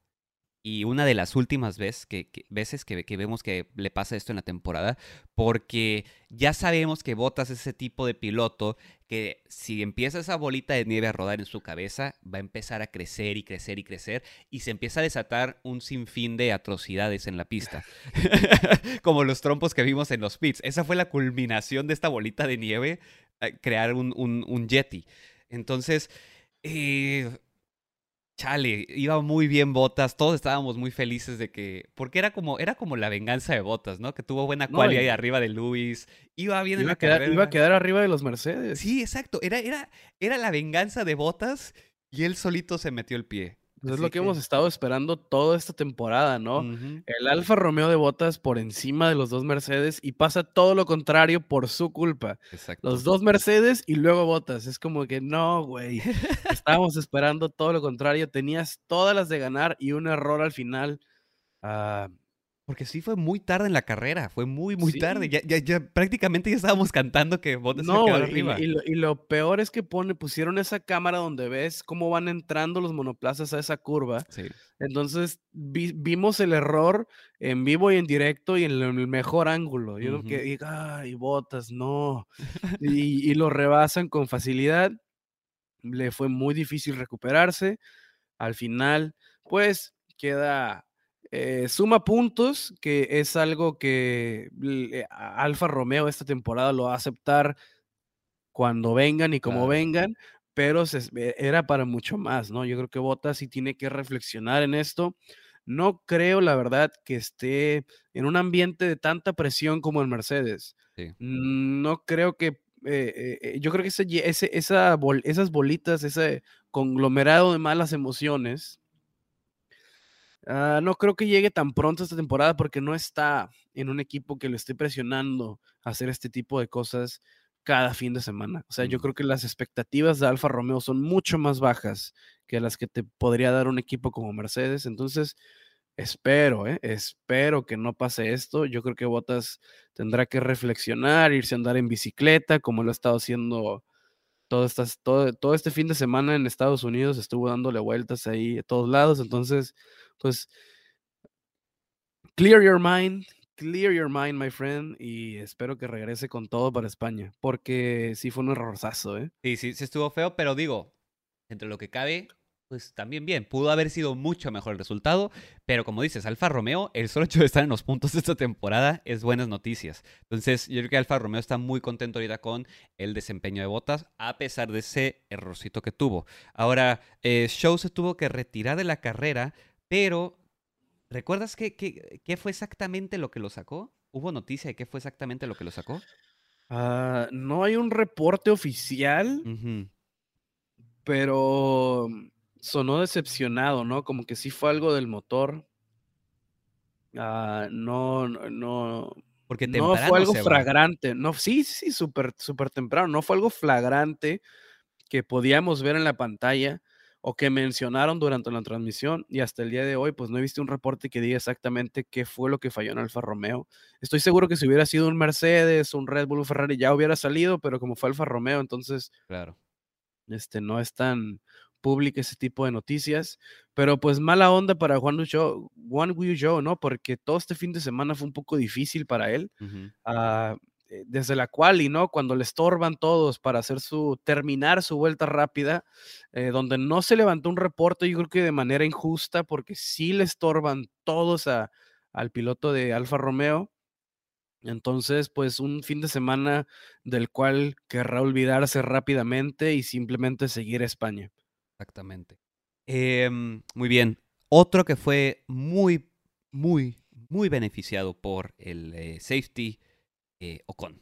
y una de las últimas que, veces que, vemos que le pasa esto en la temporada, porque ya sabemos que Bottas es ese tipo de piloto que si empieza esa bolita de nieve a rodar en su cabeza, va a empezar a crecer y crecer y crecer, y se empieza a desatar un sinfín de atrocidades en la pista, como los trompos que vimos en los pits. Esa fue la culminación de esta bolita de nieve, eh, crear un, un, un Yeti. Entonces, eh, Chale, iba muy bien Botas, todos estábamos muy felices de que, porque era como, era como la venganza de Botas, ¿no? Que tuvo buena No, cualidad ahí arriba de Luis, iba bien en la a, quedar, iba a quedar arriba de los Mercedes. Sí, exacto, era, era, era la venganza de Botas y él solito se metió el pie. Pues es lo que hemos estado esperando toda esta temporada, ¿no? El Alfa Romeo de Botas por encima de los dos Mercedes y pasa todo lo contrario por su culpa. exacto. Los dos Mercedes y luego Botas. Es como que no, güey. Estábamos esperando todo lo contrario. Tenías todas las de ganar y un error al final. Ah, Porque sí fue muy tarde en la carrera, fue muy, muy tarde. Sí. Ya, ya, ya prácticamente ya estábamos cantando que Botas iba a no, y, arriba. y lo, y lo peor es que pone, pusieron esa cámara donde ves cómo van entrando los monoplazas a esa curva. Sí. Entonces vi- vimos el error en vivo y en directo y en el, mejor ángulo. Yo Ujú. que diga, ay, botas, no. Y, y lo rebasan con facilidad. Le fue muy difícil recuperarse. Al final, pues queda, eh, suma puntos, que es algo que a- Alfa Romeo esta temporada lo va a aceptar cuando vengan y como Claro. vengan, pero se es- e- era para mucho más, ¿no? Yo creo que Bottas sí tiene que reflexionar en esto. No creo, la verdad, que esté en un ambiente de tanta presión como el Mercedes. Sí. No creo que, eh, eh, eh, yo creo que ese, ye- ese- esa bol- esas bolitas, ese conglomerado de malas emociones, ah, no creo que llegue tan pronto esta temporada porque no está en un equipo que lo esté presionando a hacer este tipo de cosas cada fin de semana. O sea, yo creo que las expectativas de Alfa Romeo son mucho más bajas que las que te podría dar un equipo como Mercedes. Entonces, espero, ¿eh? espero que no pase esto. Yo creo que Bottas tendrá que reflexionar, irse a andar en bicicleta, como lo ha estado haciendo todo, estas, todo, todo este fin de semana en Estados Unidos. Estuvo dándole vueltas ahí a todos lados. Entonces, pues, clear your mind, clear your mind, my friend, y espero que regrese con todo para España, porque sí fue un errorzazo, ¿eh? Sí, sí, sí estuvo feo, pero digo, entre lo que cabe, pues también bien. Pudo haber sido mucho mejor el resultado, pero como dices, Alfa Romeo, el solo hecho de estar en los puntos de esta temporada es buenas noticias. Entonces, yo creo que Alfa Romeo está muy contento ahorita con el desempeño de Botas, a pesar de ese errorcito que tuvo. Ahora, eh, Show se tuvo que retirar de la carrera, pero ¿Recuerdas qué, qué, qué fue exactamente lo que lo sacó? ¿Hubo noticia de qué fue exactamente lo que lo sacó? Ah, no hay un reporte oficial, pero sonó decepcionado, ¿no? Como que sí fue algo del motor. Ah, no, no, no, Porque no fue temprano algo flagrante. No, sí, sí, sí, súper, súper temprano. No fue algo flagrante que podíamos ver en la pantalla o que mencionaron durante la transmisión y hasta el día de hoy, pues no he visto un reporte que diga exactamente qué fue lo que falló en Alfa Romeo. Estoy seguro que si hubiera sido un Mercedes, un Red Bull, un Ferrari, ya hubiera salido, pero como fue Alfa Romeo, entonces Claro. este, no es tan público ese tipo de noticias. Pero pues mala onda para Juan Yu Juan Zhou, ¿no? Porque todo este fin de semana fue un poco difícil para él. Ah, eh, desde la quali, ¿no? Cuando le estorban todos para hacer su, terminar su vuelta rápida, eh, donde no se levantó un reporte, yo creo que de manera injusta, porque sí le estorban todos a, al piloto de Alfa Romeo. Entonces, pues un fin de semana del cual querrá olvidarse rápidamente y simplemente seguir a España. Exactamente. Em, muy bien. Otro que fue muy, muy, muy beneficiado por el eh, safety eh, Ocon.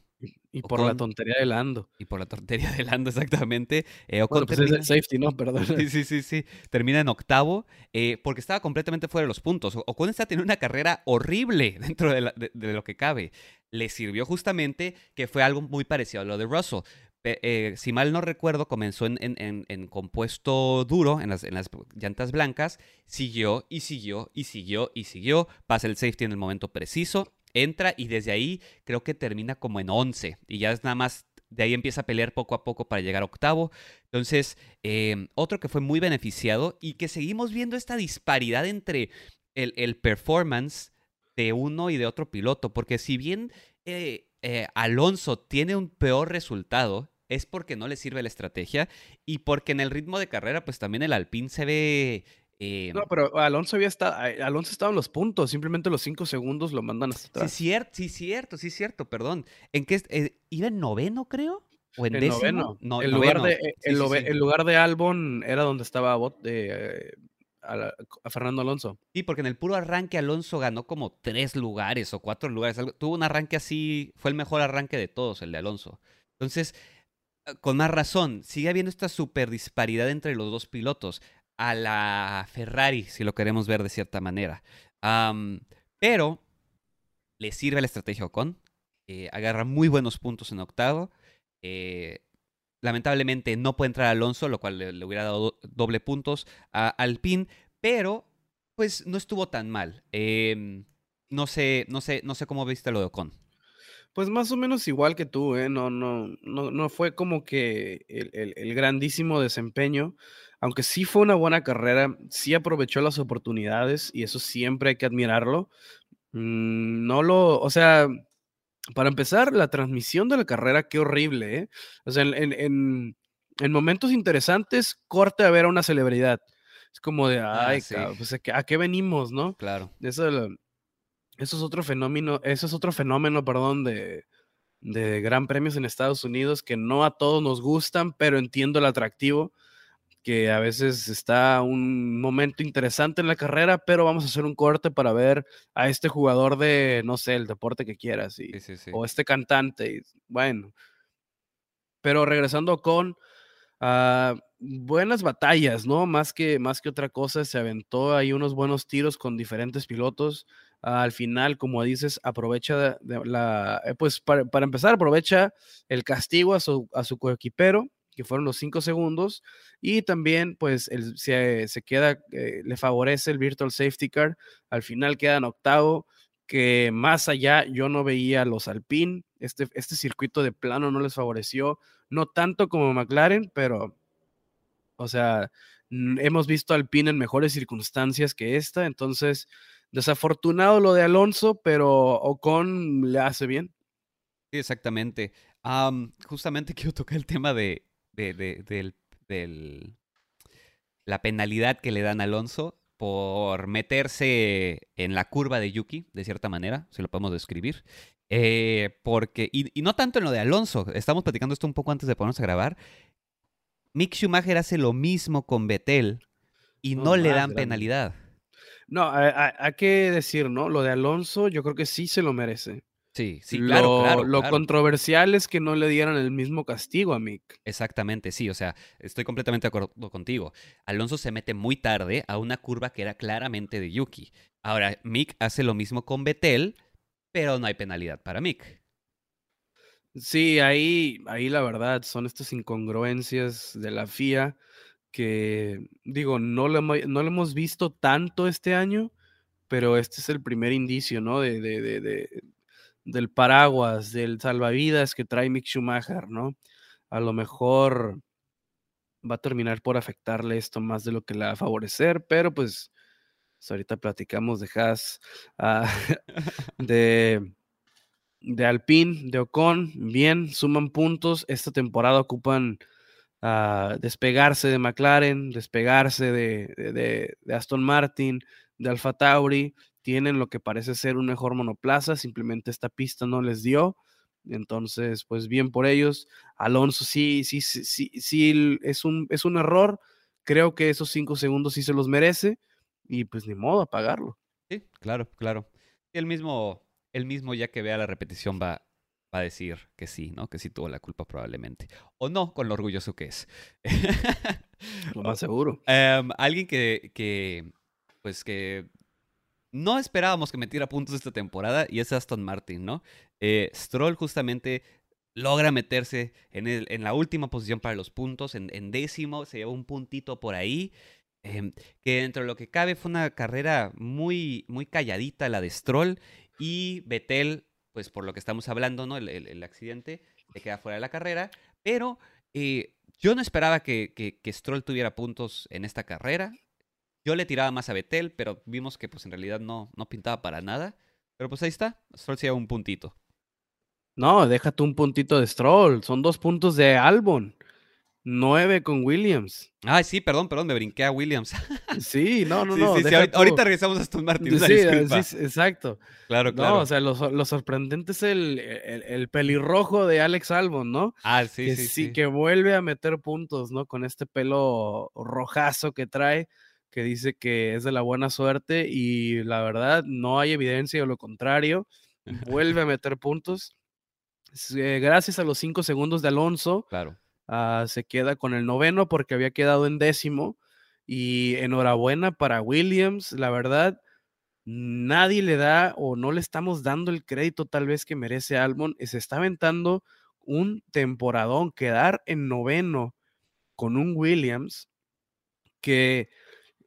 Y, por la tontería de Lando. Y por la tontería de Lando, exactamente. Eh, Ocon Bueno, pues es termina- el safety, ¿no? Perdón. Sí, sí, sí, sí. Termina en octavo eh, porque estaba completamente fuera de los puntos. Ocon está teniendo una carrera horrible dentro de, la- de- de lo que cabe. Le sirvió justamente que fue algo muy parecido a lo de Russell. Eh, si mal no recuerdo, comenzó en, en- en- compuesto duro, en las, en las llantas blancas, siguió y siguió y siguió y siguió, pasa el safety en el momento preciso, entra y desde ahí creo que termina como en 11 y ya es nada más, de ahí empieza a pelear poco a poco para llegar a octavo. Entonces, eh, otro que fue muy beneficiado y que seguimos viendo esta disparidad entre el, el performance de uno y de otro piloto, porque si bien eh, Alonso tiene un peor resultado, es porque no le sirve la estrategia y porque en el ritmo de carrera, pues también el Alpine se ve... eh, No, pero Alonso había estado, Alonso estaba en los puntos, simplemente los cinco segundos lo mandan hasta sí, atrás. cierto, sí, cierto, sí, cierto, perdón. ¿En qué? eh, ¿Iba en noveno, creo? ¿O en En décimo? noveno. No, en, noveno. lugar de, Sí, sí, sí. en lugar de Albon era donde estaba Bot, eh, a, la- a Fernando Alonso. Sí, porque en el puro arranque Alonso ganó como tres lugares o cuatro lugares. algo- Tuvo un arranque así, fue el mejor arranque de todos, el de Alonso. Entonces, eh, con más razón, sigue habiendo esta super disparidad entre los dos pilotos. A la Ferrari, si lo queremos ver de cierta manera. Pero le sirve la estrategia Ocon. eh, agarra muy buenos puntos en octavo. eh, lamentablemente no puede entrar Alonso, lo cual le, hubiera dado do- doble puntos a Alpine, pero pues no estuvo tan mal. Em, no sé, no sé, no sé cómo viste lo de Ocon. Pues más o menos igual que tú, ¿eh? No, no, no, no fue como que el, el- el grandísimo desempeño, aunque sí fue una buena carrera, sí aprovechó las oportunidades y eso siempre hay que admirarlo. Mm, no lo, o sea, para empezar, la transmisión de la carrera, qué horrible, ¿eh? O sea, en, en- en- en momentos interesantes, corte a ver a una celebridad. Es como de, Ah, ay, sí. cabrón, pues, ¿a qué, venimos, no? Claro. Eso, eso es otro fenómeno, eso es otro fenómeno, perdón, de, de gran premios en Estados Unidos que no a todos nos gustan, pero entiendo el atractivo, que a veces está un momento interesante en la carrera, pero vamos a hacer un corte para ver a este jugador de, no sé, el deporte que quieras, y, Sí, sí, sí. o este cantante, y bueno. Pero regresando con ah, buenas batallas, ¿no? Más que, más que otra cosa, se aventó ahí unos buenos tiros con diferentes pilotos. Al final, como dices, aprovecha la, eh, pues para, para empezar, aprovecha el castigo a su, a su coequipero, que fueron los cinco segundos, y también, pues, se, se queda, eh, le favorece el Virtual Safety Car. Al final queda en octavo, que más allá yo no veía a los Alpine. Este, este circuito de plano no les favoreció, no tanto como McLaren, pero, o sea, hemos visto Alpine en mejores circunstancias que esta, entonces, desafortunado lo de Alonso, pero Ocon le hace bien. Sí, exactamente. Am, justamente quiero tocar el tema de, de- de- del, del- la penalidad que le dan a Alonso por meterse en la curva de Yuki, de cierta manera, si lo podemos describir. Eh, porque, y, y no tanto en lo de Alonso, estamos platicando esto un poco antes de ponernos a grabar. Mick Schumacher hace lo mismo con Vettel y No, no le dan grande. penalidad. No, hay que decir, ¿no? Lo de Alonso, yo creo que sí se lo merece. Sí, sí, claro, lo, claro. Lo controversial es que no le dieran el mismo castigo a Mick. Exactamente, sí, o sea, estoy completamente de acuerdo contigo. Alonso se mete muy tarde a una curva que era claramente de Yuki. Ahora, Mick hace lo mismo con Betel, pero no hay penalidad para Mick. Sí, ahí, ahí la verdad son estas incongruencias de la FIA que, digo, no lo, no lo hemos visto tanto este año, pero este es el primer indicio, ¿no? De, de, de, del paraguas, del salvavidas que trae Mick Schumacher, ¿no? A lo mejor va a terminar por afectarle esto más de lo que le va a favorecer, pero pues, pues ahorita platicamos de Haas, ah, de, de Alpine, de Ocon, bien, suman puntos, esta temporada ocupan uh, despegarse de McLaren, despegarse de, Aston Martin, de Alfa Tauri, tienen lo que parece ser un mejor monoplaza, simplemente esta pista no les dio. Entonces, pues bien por ellos. Alonso sí, sí, sí, sí, sí es, un, es un error. Creo que esos cinco segundos sí se los merece y pues ni modo a pagarlo. Sí, claro, claro. El mismo, el mismo ya que vea la repetición va, va a decir que sí, ¿no? Que sí tuvo la culpa probablemente. O no, con lo orgulloso que es. Lo más seguro. Em, alguien que, que, pues que no esperábamos que metiera puntos esta temporada y es Aston Martin, ¿no? Eh, Stroll justamente logra meterse en, el, en, la última posición para los puntos, en, décimo, se lleva un puntito por ahí. Em, que dentro de lo que cabe fue una carrera muy, muy calladita la de Stroll y Betel, pues por lo que estamos hablando, ¿no? El, accidente, le queda fuera de la carrera, pero eh, yo no esperaba que, Stroll tuviera puntos en esta carrera. Yo le tiraba más a Betel, pero vimos que pues en realidad no, no pintaba para nada. Pero pues ahí está, Stroll se lleva un puntito. No, déjate un puntito de Stroll, son dos puntos de Albon. Nueve con Williams. Ay, sí, perdón, perdón, me brinqué a Williams. sí, no, no, no. ahorita, regresamos a Aston Martin. Sí, sí, exacto. Claro, claro. No, o sea, lo, sorprendente es el, el, pelirrojo de Alex Albon, ¿no? Ah, sí, que, sí, sí. Que vuelve a meter puntos, ¿no? Con este pelo rojazo que trae que dice que es de la buena suerte y la verdad no hay evidencia de lo contrario. Vuelve a meter puntos. Eh, gracias a los cinco segundos de Alonso, claro. Ah, se queda con el noveno porque había quedado en décimo. Y enhorabuena para Williams, la verdad, nadie le da o no le estamos dando el crédito tal vez que merece Albon. Se está aventando un temporadón, quedar en noveno con un Williams que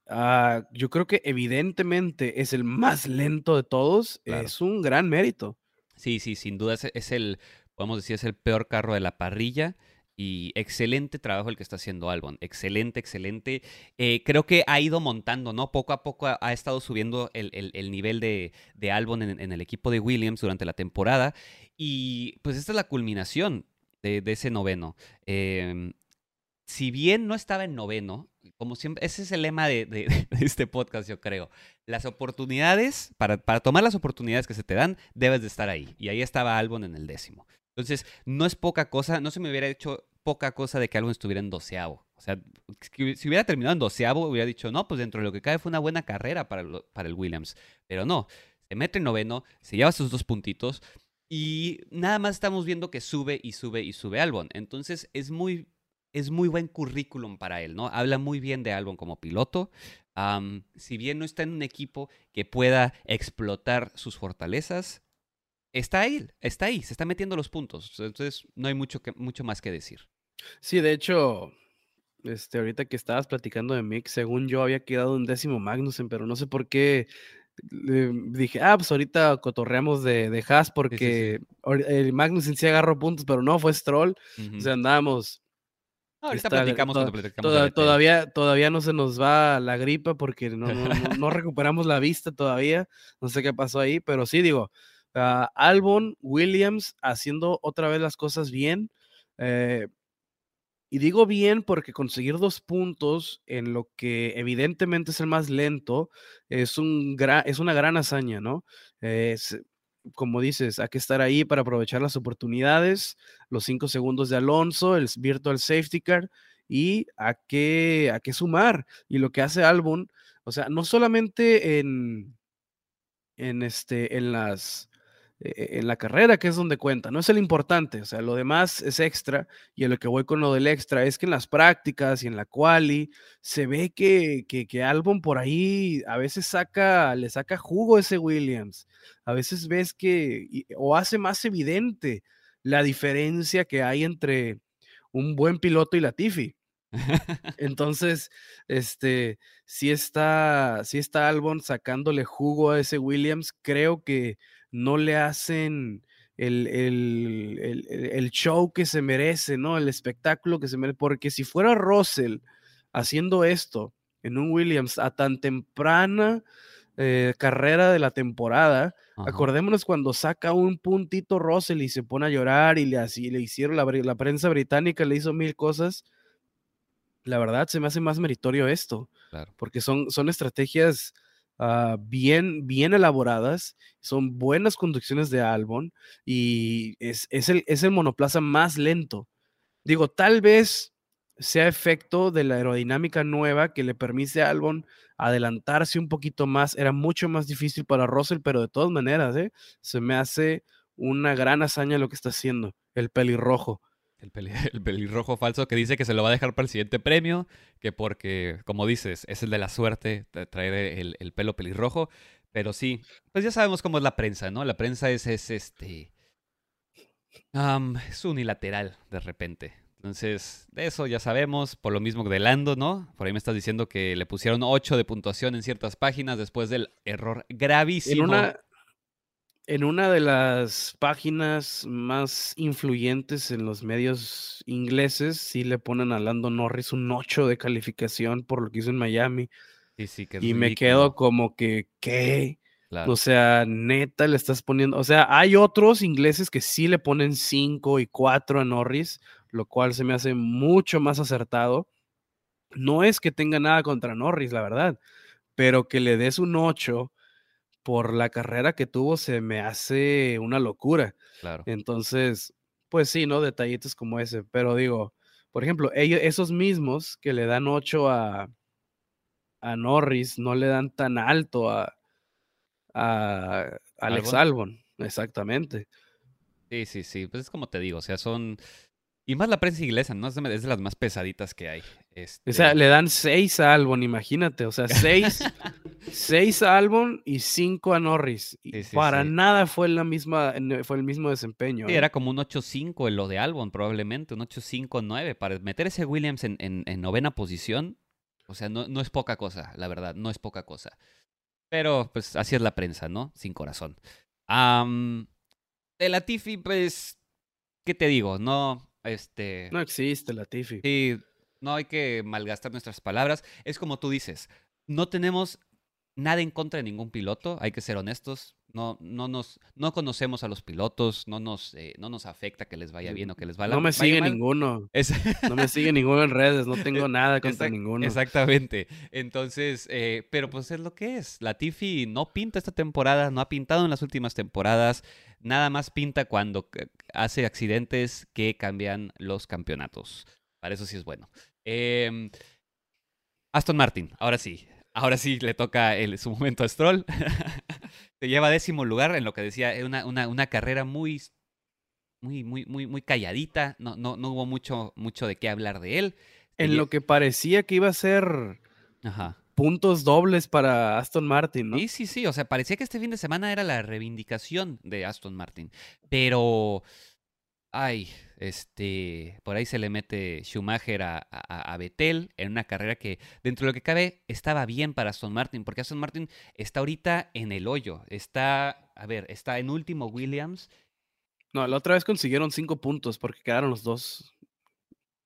Ah, yo creo que evidentemente es el más lento de todos. Es un gran mérito. Sí, sí, sin duda es, el, podemos decir, es el peor carro de la parrilla. Y excelente trabajo el que está haciendo Albon. Excelente, excelente. Eh, creo que ha ido montando, ¿no? Poco a poco ha, estado subiendo el, nivel de, de Albon en, el equipo de Williams durante la temporada. Y pues esta es la culminación de, ese noveno. Em, si bien no estaba en noveno, como siempre, ese es el lema de, este podcast, yo creo. Las oportunidades, para, para, tomar las oportunidades que se te dan, debes de estar ahí. Y ahí estaba Albon en el décimo. Entonces, no es poca cosa, no se me hubiera hecho poca cosa de que Albon estuviera en doceavo. O sea, si hubiera terminado en doceavo, hubiera dicho, no, pues dentro de lo que cae fue una buena carrera para, el Williams. Pero no, se mete en noveno, se lleva sus dos puntitos. Y nada más estamos viendo que sube y sube y sube Albon. Entonces es muy es muy buen currículum para él, ¿no? Habla muy bien de Albon como piloto. si bien no está en un equipo que pueda explotar sus fortalezas, está ahí, está ahí, se está metiendo los puntos. Entonces, no hay mucho, que, mucho más que decir. Sí, de hecho, este, ahorita que estabas platicando de Mick, según yo había quedado un décimo Magnussen, pero no sé por qué dije, ah, pues ahorita cotorreamos de, de Haas porque el Magnussen sí agarró puntos, pero no, fue Stroll. O sea, andábamos ahorita platicamos todavía, todavía no se nos va la gripa porque no, no, recuperamos la vista todavía. No sé qué pasó ahí, pero sí digo, uh, Albon, Williams haciendo otra vez las cosas bien. Eh, y digo bien porque conseguir dos puntos en lo que evidentemente es el más lento es, un es una gran hazaña, ¿no? Es, como dices, hay que estar ahí para aprovechar las oportunidades, los cinco segundos de Alonso, el virtual safety car y a qué, a qué sumar. Y lo que hace Albon, O sea, no solamente en, en, este, en las en la carrera, que es donde cuenta, no es el importante, o sea, lo demás es extra y a lo que voy con lo del extra es que en las prácticas y en la quali se ve que, que, que Albon por ahí a veces saca, le saca jugo ese Williams, a veces ves que, o hace más evidente la diferencia que hay entre un buen piloto y Latifi. Entonces, este, si está, si está Albon sacándole jugo a ese Williams, creo que no le hacen el, el, show que se merece, ¿no? El espectáculo que se merece. Porque si fuera Russell haciendo esto en un Williams a tan temprana eh, carrera de la temporada, acordémonos cuando saca un puntito Russell y se pone a llorar y le, así, le hicieron, la, la prensa británica le hizo mil cosas. La verdad, se me hace más meritorio esto, porque son, son estrategias Ah, bien, bien elaboradas, son buenas conducciones de Albon y es, el, es el monoplaza más lento. Digo, tal vez sea efecto de la aerodinámica nueva que le permite a Albon adelantarse un poquito más. Era mucho más difícil para Russell, pero de todas maneras, ¿eh? se me hace una gran hazaña lo que está haciendo el pelirrojo. El, pelirrojo falso que dice que se lo va a dejar para el siguiente premio, que porque, como dices, es el de la suerte traer el, pelo pelirrojo. Pero sí, pues ya sabemos cómo es la prensa, ¿no? La prensa es, es este. es unilateral de repente. Entonces, de eso ya sabemos, por lo mismo que de Lando, ¿no? Por ahí me estás diciendo que le pusieron 8 de puntuación en ciertas páginas después del error gravísimo. En una, en una de las páginas más influyentes en los medios ingleses, sí le ponen a Lando Norris un 8 de calificación por lo que hizo en Miami. Sí, sí, y me quedo como que, ¿qué? O sea, neta le estás poniendo, o sea, hay otros ingleses que sí le ponen 5 y 4 a Norris, lo cual se me hace mucho más acertado. No es que tenga nada contra Norris, la verdad, pero que le des un 8 por la carrera que tuvo se me hace una locura. Claro. Entonces, pues sí, ¿no? Detallitos como ese. Pero digo, por ejemplo, ellos, esos mismos que le dan 8 a, a Norris, no le dan tan alto a, a Alex Albon. Exactamente. Sí, sí, sí. Pues es como te digo, o sea, son y más la prensa inglesa, ¿no? Es de, las más pesaditas que hay. O sea, este le dan seis a Albon, imagínate. O sea, seis, seis a Albon y cinco a Norris. para nada fue, la misma, fue el mismo desempeño. Sí, ¿eh? era como un 8-5 en lo de Albon, probablemente. Un 8-5-9. Para meter ese Williams en, en, novena posición, o sea, no, no es poca cosa, la verdad. No es poca cosa. Pero, pues, así es la prensa, ¿no? Sin corazón. de Latifi, pues, ¿qué te digo? No este, no existe la Tiffy. Sí, no hay que malgastar nuestras palabras. Es como tú dices, no tenemos nada en contra de ningún piloto, hay que ser honestos. No, no, nos, no conocemos a los pilotos, no nos, eh, no nos afecta que les vaya bien o que les vaya mal. No me sigue ninguno. No me sigue ninguno en redes, no tengo nada contra ninguno. Exactamente. Entonces, eh, pero pues es lo que es. La Tiffy no pinta esta temporada, no ha pintado en las últimas temporadas. Nada más pinta cuando hace accidentes que cambian los campeonatos. Para eso sí es bueno. Em, Aston Martin, ahora sí. Ahora sí le toca el, su momento a Stroll. Se lleva décimo lugar en lo que decía, una, una, una carrera muy, muy, muy, muy, muy calladita. No, no, no hubo mucho, mucho de qué hablar de él. En lo que parecía que iba a ser Ajá puntos dobles para Aston Martin, ¿no? Sí, sí, sí. O sea, parecía que este fin de semana era la reivindicación de Aston Martin. Pero. Ay, este. Por ahí se le mete Schumacher a, a, Vettel en una carrera que, dentro de lo que cabe, estaba bien para Aston Martin. Porque Aston Martin está ahorita en el hoyo. Está. A ver, está en último Williams. No, la otra vez consiguieron cinco puntos porque quedaron los dos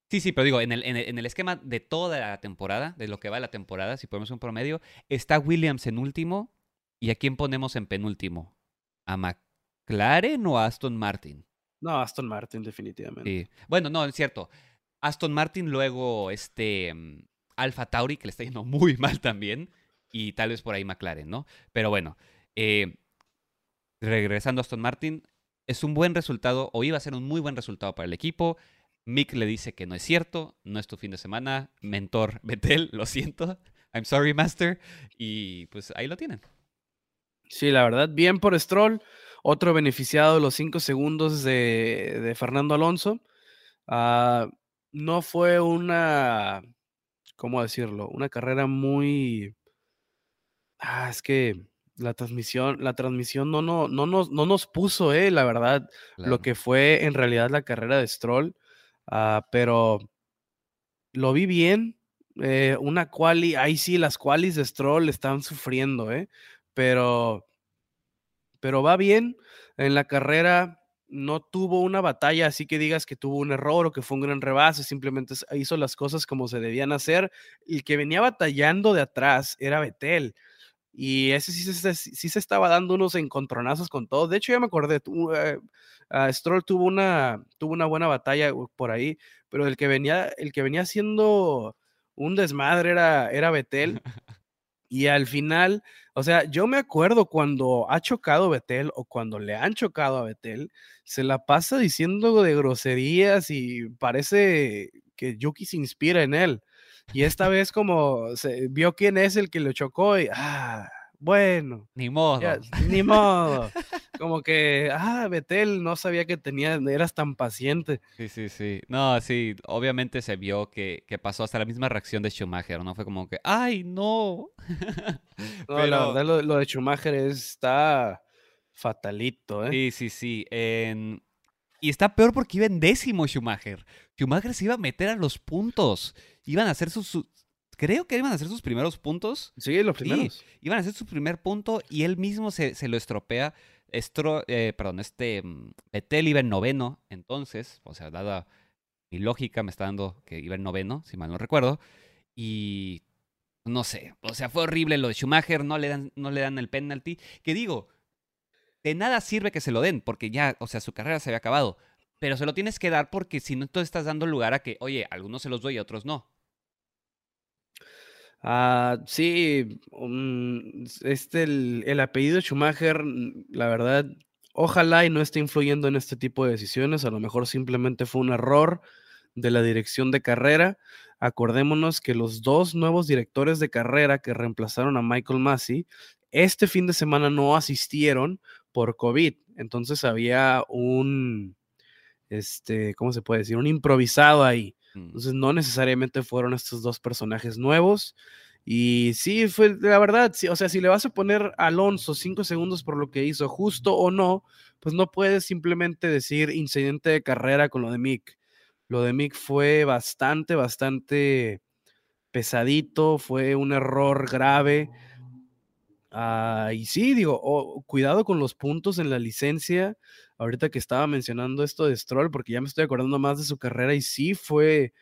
Sí, sí, pero digo, en el, en el, esquema de toda la temporada, de lo que va la temporada, si ponemos un promedio, está Williams en último. ¿Y a quién ponemos en penúltimo? ¿A McLaren o a Aston Martin? No, Aston Martin, definitivamente. Sí. Bueno, no, es cierto. Aston Martin, luego este mm, Alfa Tauri, que le está yendo muy mal también. Y tal vez por ahí McLaren, ¿no? Pero bueno, eh, regresando a Aston Martin, es un buen resultado, o iba a ser un muy buen resultado para el equipo. Mick le dice que no es cierto, no es tu fin de semana, mentor Betel, lo siento, I'm sorry, Master. Y pues ahí lo tienen. Sí, la verdad, bien por Stroll. Otro beneficiado de los cinco segundos de, Fernando Alonso. Ah, no fue una, ¿cómo decirlo? Una carrera muy... Ah, es que la transmisión, la transmisión no, no, no, nos, no nos puso, eh, la verdad, lo que fue en realidad la carrera de Stroll. Ah, pero lo vi bien. Eh, una quali, ahí sí, las qualis de Stroll están sufriendo, ¿eh? Pero, pero va bien. En la carrera no tuvo una batalla, así que digas que tuvo un error o que fue un gran rebase, simplemente hizo las cosas como se debían hacer. El que venía batallando de atrás era Betel. Y ese sí se, sí se estaba dando unos encontronazos con todo. De hecho, ya me acordé, eh, Stroll tuvo una, tuvo una buena batalla por ahí, pero el que venía, el que venía haciendo un desmadre era, era Betel. Y al final, o sea, yo me acuerdo cuando ha chocado Betel o cuando le han chocado a Betel, se la pasa diciendo de groserías y parece que Yuki se inspira en él. Y esta vez como se vio quién es el que lo chocó y, ah, bueno. Ni modo. ni modo. Como que, ah, Betel, no sabía que tenía, eras tan paciente. Sí, sí, sí. No, sí, obviamente se vio que, pasó hasta la misma reacción de Schumacher, ¿no? Fue como que, ay, no. no, la verdad, lo, de Schumacher está fatalito, ¿eh? Sí, sí, sí. Y está peor porque iba en décimo Schumacher. Schumacher se iba a meter a los puntos. Iban a hacer sus, creo que iban a hacer sus primeros puntos. Sí, los primeros. iban a hacer su primer punto y él mismo se, lo estropea. Estro, eh, perdón, este mm, Betel iba en noveno, entonces, o sea, dada mi lógica, me está dando que iba en noveno, si mal no recuerdo. Y no sé, o sea, fue horrible lo de Schumacher, no le dan, no le dan el penalty. Que digo, de nada sirve que se lo den, porque ya, o sea, su carrera se había acabado. Pero se lo tienes que dar porque si no, tú estás dando lugar a que, oye, algunos se los doy y otros no. Ah, sí, este, el, apellido Schumacher, la verdad, ojalá y no esté influyendo en este tipo de decisiones, a lo mejor simplemente fue un error de la dirección de carrera. Acordémonos que los dos nuevos directores de carrera que reemplazaron a Michael Massey, este fin de semana no asistieron por COVID, entonces había un, este, ¿cómo se puede decir? Un improvisado ahí. Entonces no necesariamente fueron estos dos personajes nuevos. Y sí, fue la verdad, sí, o sea, si le vas a poner a Alonso cinco segundos por lo que hizo, justo o no, pues no puedes simplemente decir incidente de carrera con lo de Mick. Lo de Mick fue bastante, bastante pesadito, fue un error grave. Ah, y sí, digo, cuidado con los puntos en la licencia ahorita que estaba mencionando esto de Stroll, porque ya me estoy acordando más de su carrera y sí fue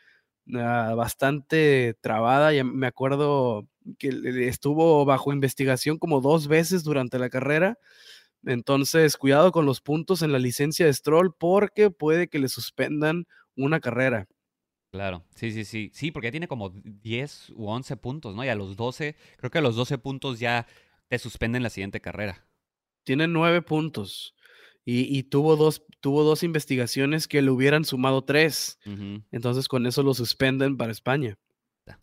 ah, bastante trabada. Ya me acuerdo que estuvo bajo investigación como dos veces durante la carrera. Entonces, cuidado con los puntos en la licencia de Stroll porque puede que le suspendan una carrera. Claro, sí, sí, sí. Sí, porque ya tiene como 10 u 11 puntos, ¿no? Y a los 12, creo que a los 12 puntos ya te suspenden la siguiente carrera. Tiene 9 puntos. Y, tuvo, dos, tuvo dos investigaciones que le hubieran sumado tres. Entonces con eso lo suspenden para España.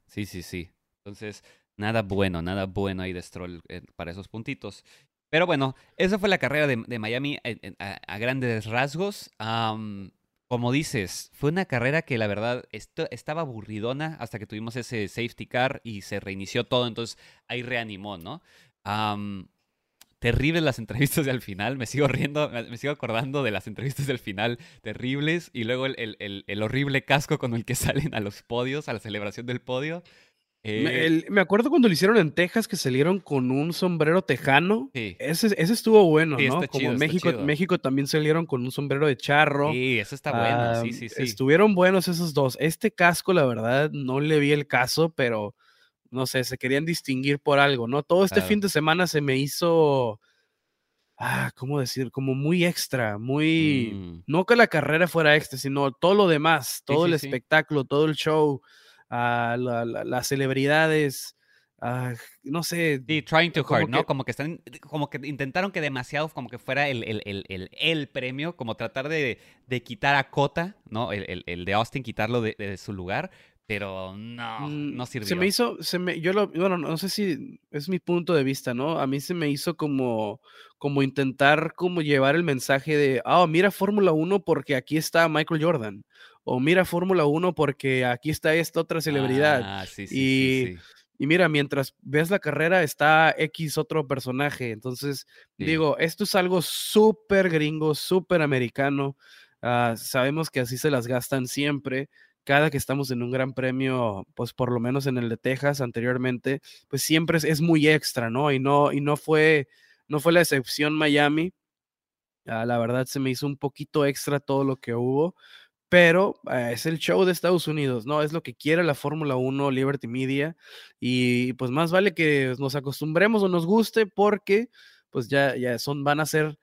Sí, sí, sí. Entonces, nada bueno, nada bueno ahí de Stroll eh, para esos puntitos. Pero bueno, esa fue la carrera de, Miami a, grandes rasgos. como dices, fue una carrera que la verdad estaba aburridona hasta que tuvimos ese safety car y se reinició todo, entonces ahí reanimó, ¿no? Terribles las entrevistas del final. Me sigo riendo, me sigo acordando de las entrevistas del final terribles. Y luego el, horrible casco con el que salen a los podios, a la celebración del podio. Eh, me, acuerdo cuando lo hicieron en Texas que salieron con un sombrero tejano. Ese, estuvo bueno, ¿no? Como México, México también salieron con un sombrero de charro. Sí, eso está bueno. sí, sí, sí. Estuvieron buenos esos dos. Este casco, la verdad, no le vi el caso, pero no sé, se querían distinguir por algo, ¿no? Todo este fin de semana se me hizo, ah, ¿cómo decir? Como muy extra, muy, mm. no que la carrera fuera extra, sino todo lo demás, todo el espectáculo, todo el show, ah, las celebridades. Ah, no sé. Sí, trying too hard, ¿no? Como que están, como que intentaron que demasiado, como que fuera el, el, premio, como tratar de, quitar a Cota, ¿no? El, de Austin, quitarlo de, su lugar, pero no, Mm, no Se me sirvió. hizo, se me, yo lo, bueno, no sé si es mi punto de vista, ¿no? A mí se me hizo como, como intentar como llevar el mensaje de, ah, mira Fórmula 1 porque aquí está Michael Jordan, o mira Fórmula 1 porque aquí está esta otra celebridad, Ah, sí, sí, y, sí. y mira, mientras ves la carrera está X otro personaje, entonces Sí, digo, esto es algo súper gringo, súper americano, ah, sabemos que así se las gastan siempre cada que estamos en un gran premio, pues por lo menos en el de Texas anteriormente, pues siempre es, muy extra, ¿no? Y no, y no fue, no fue la excepción Miami. Ah, la verdad se me hizo un poquito extra todo lo que hubo, pero eh, es el show de Estados Unidos, ¿no? Es lo que quiere la Fórmula 1, Liberty Media, y pues más vale que nos acostumbremos o nos guste porque pues ya, ya son, van a ser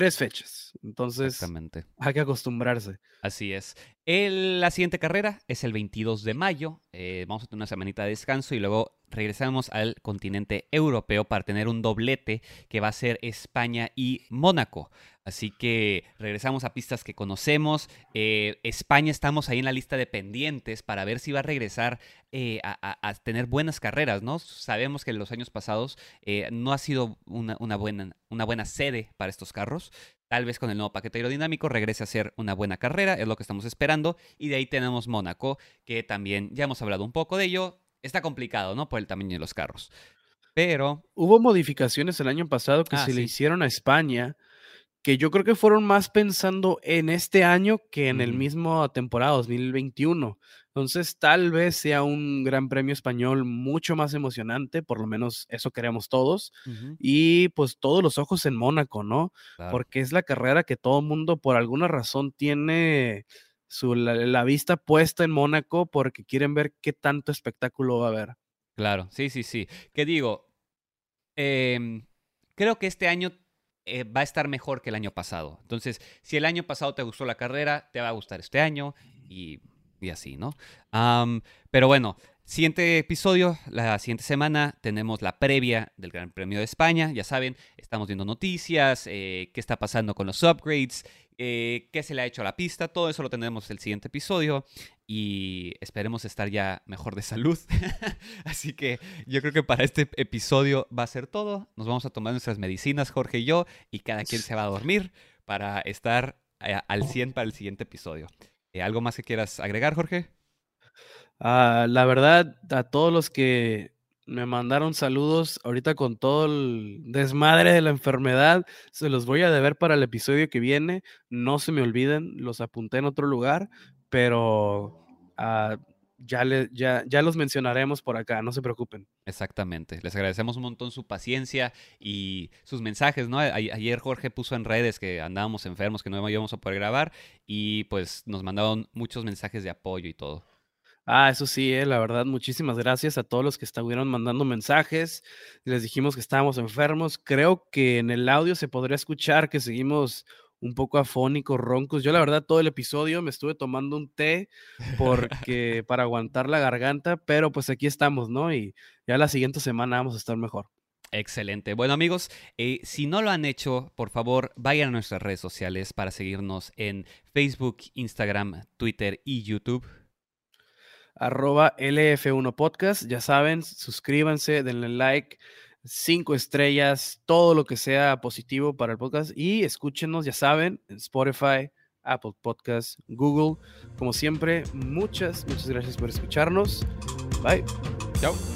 tres fechas, entonces exactamente. hay que acostumbrarse. Así es. El- la siguiente carrera es el 22 de mayo. eh, vamos a tener una semanita de descanso y luego regresamos al continente europeo para tener un doblete que va a ser España y Mónaco. Así que regresamos a pistas que conocemos. Eh, España estamos ahí en la lista de pendientes para ver si va a regresar eh, a, tener buenas carreras, ¿no? Sabemos que en los años pasados eh, no ha sido una, una buena, una buena sede para estos carros. Tal vez con el nuevo paquete aerodinámico regrese a ser una buena carrera, es lo que estamos esperando. Y de ahí tenemos Mónaco, que también ya hemos hablado un poco de ello. Está complicado, ¿no? Por el tamaño de los carros. Pero, Hubo modificaciones el año pasado que Ah, se le hicieron a España, que yo creo que fueron más pensando en este año que en el mismo temporada 2021. Entonces, tal vez sea un Gran Premio español mucho más emocionante, por lo menos eso queremos todos. Y pues todos los ojos en Mónaco, ¿no? claro, Porque es la carrera que todo el mundo por alguna razón tiene su, la, vista puesta en Mónaco porque quieren ver qué tanto espectáculo va a haber. claro, sí, sí, sí. ¿Qué digo? Em, creo que este año eh, va a estar mejor que el año pasado. Entonces, si el año pasado te gustó la carrera, te va a gustar este año y, y así, ¿no? Pero bueno, siguiente episodio, la siguiente semana tenemos la previa del Gran Premio de España. Ya saben, estamos viendo noticias, eh, qué está pasando con los upgrades, eh, qué se le ha hecho a la pista. Todo eso lo tendremos el siguiente episodio y esperemos estar ya mejor de salud. Así que yo creo que para este episodio va a ser todo. Nos vamos a tomar nuestras medicinas, Jorge y yo, y cada quien se va a dormir para estar eh, al 100 para el siguiente episodio. Eh, ¿Algo más que quieras agregar, Jorge? Ah, la verdad, a todos los que me mandaron saludos ahorita con todo el desmadre de la enfermedad, se los voy a deber para el episodio que viene. No se me olviden, los apunté en otro lugar, pero ah, ya, ya, ya los mencionaremos por acá, no se preocupen. Exactamente. Les agradecemos un montón su paciencia y sus mensajes, ¿no? Ayer Jorge puso en redes que andábamos enfermos, que no íbamos a poder grabar y pues nos mandaron muchos mensajes de apoyo y todo. Ah, eso sí, eh, la verdad, muchísimas gracias a todos los que estuvieron mandando mensajes. Les dijimos que estábamos enfermos. Creo que en el audio se podría escuchar que seguimos un poco afónicos, roncos. Yo la verdad todo el episodio me estuve tomando un té porque para aguantar la garganta, pero pues aquí estamos, ¿no? Y ya la siguiente semana vamos a estar mejor. Excelente. Bueno amigos, eh, si no lo han hecho, por favor vayan a nuestras redes sociales para seguirnos en Facebook, Instagram, Twitter y YouTube. Arroba LF1 Podcast, ya saben, suscríbanse, denle like, cinco estrellas, todo lo que sea positivo para el podcast y escúchenos, ya saben, en Spotify, Apple Podcast, Google. Como siempre, muchas, muchas gracias por escucharnos. Bye. Chao.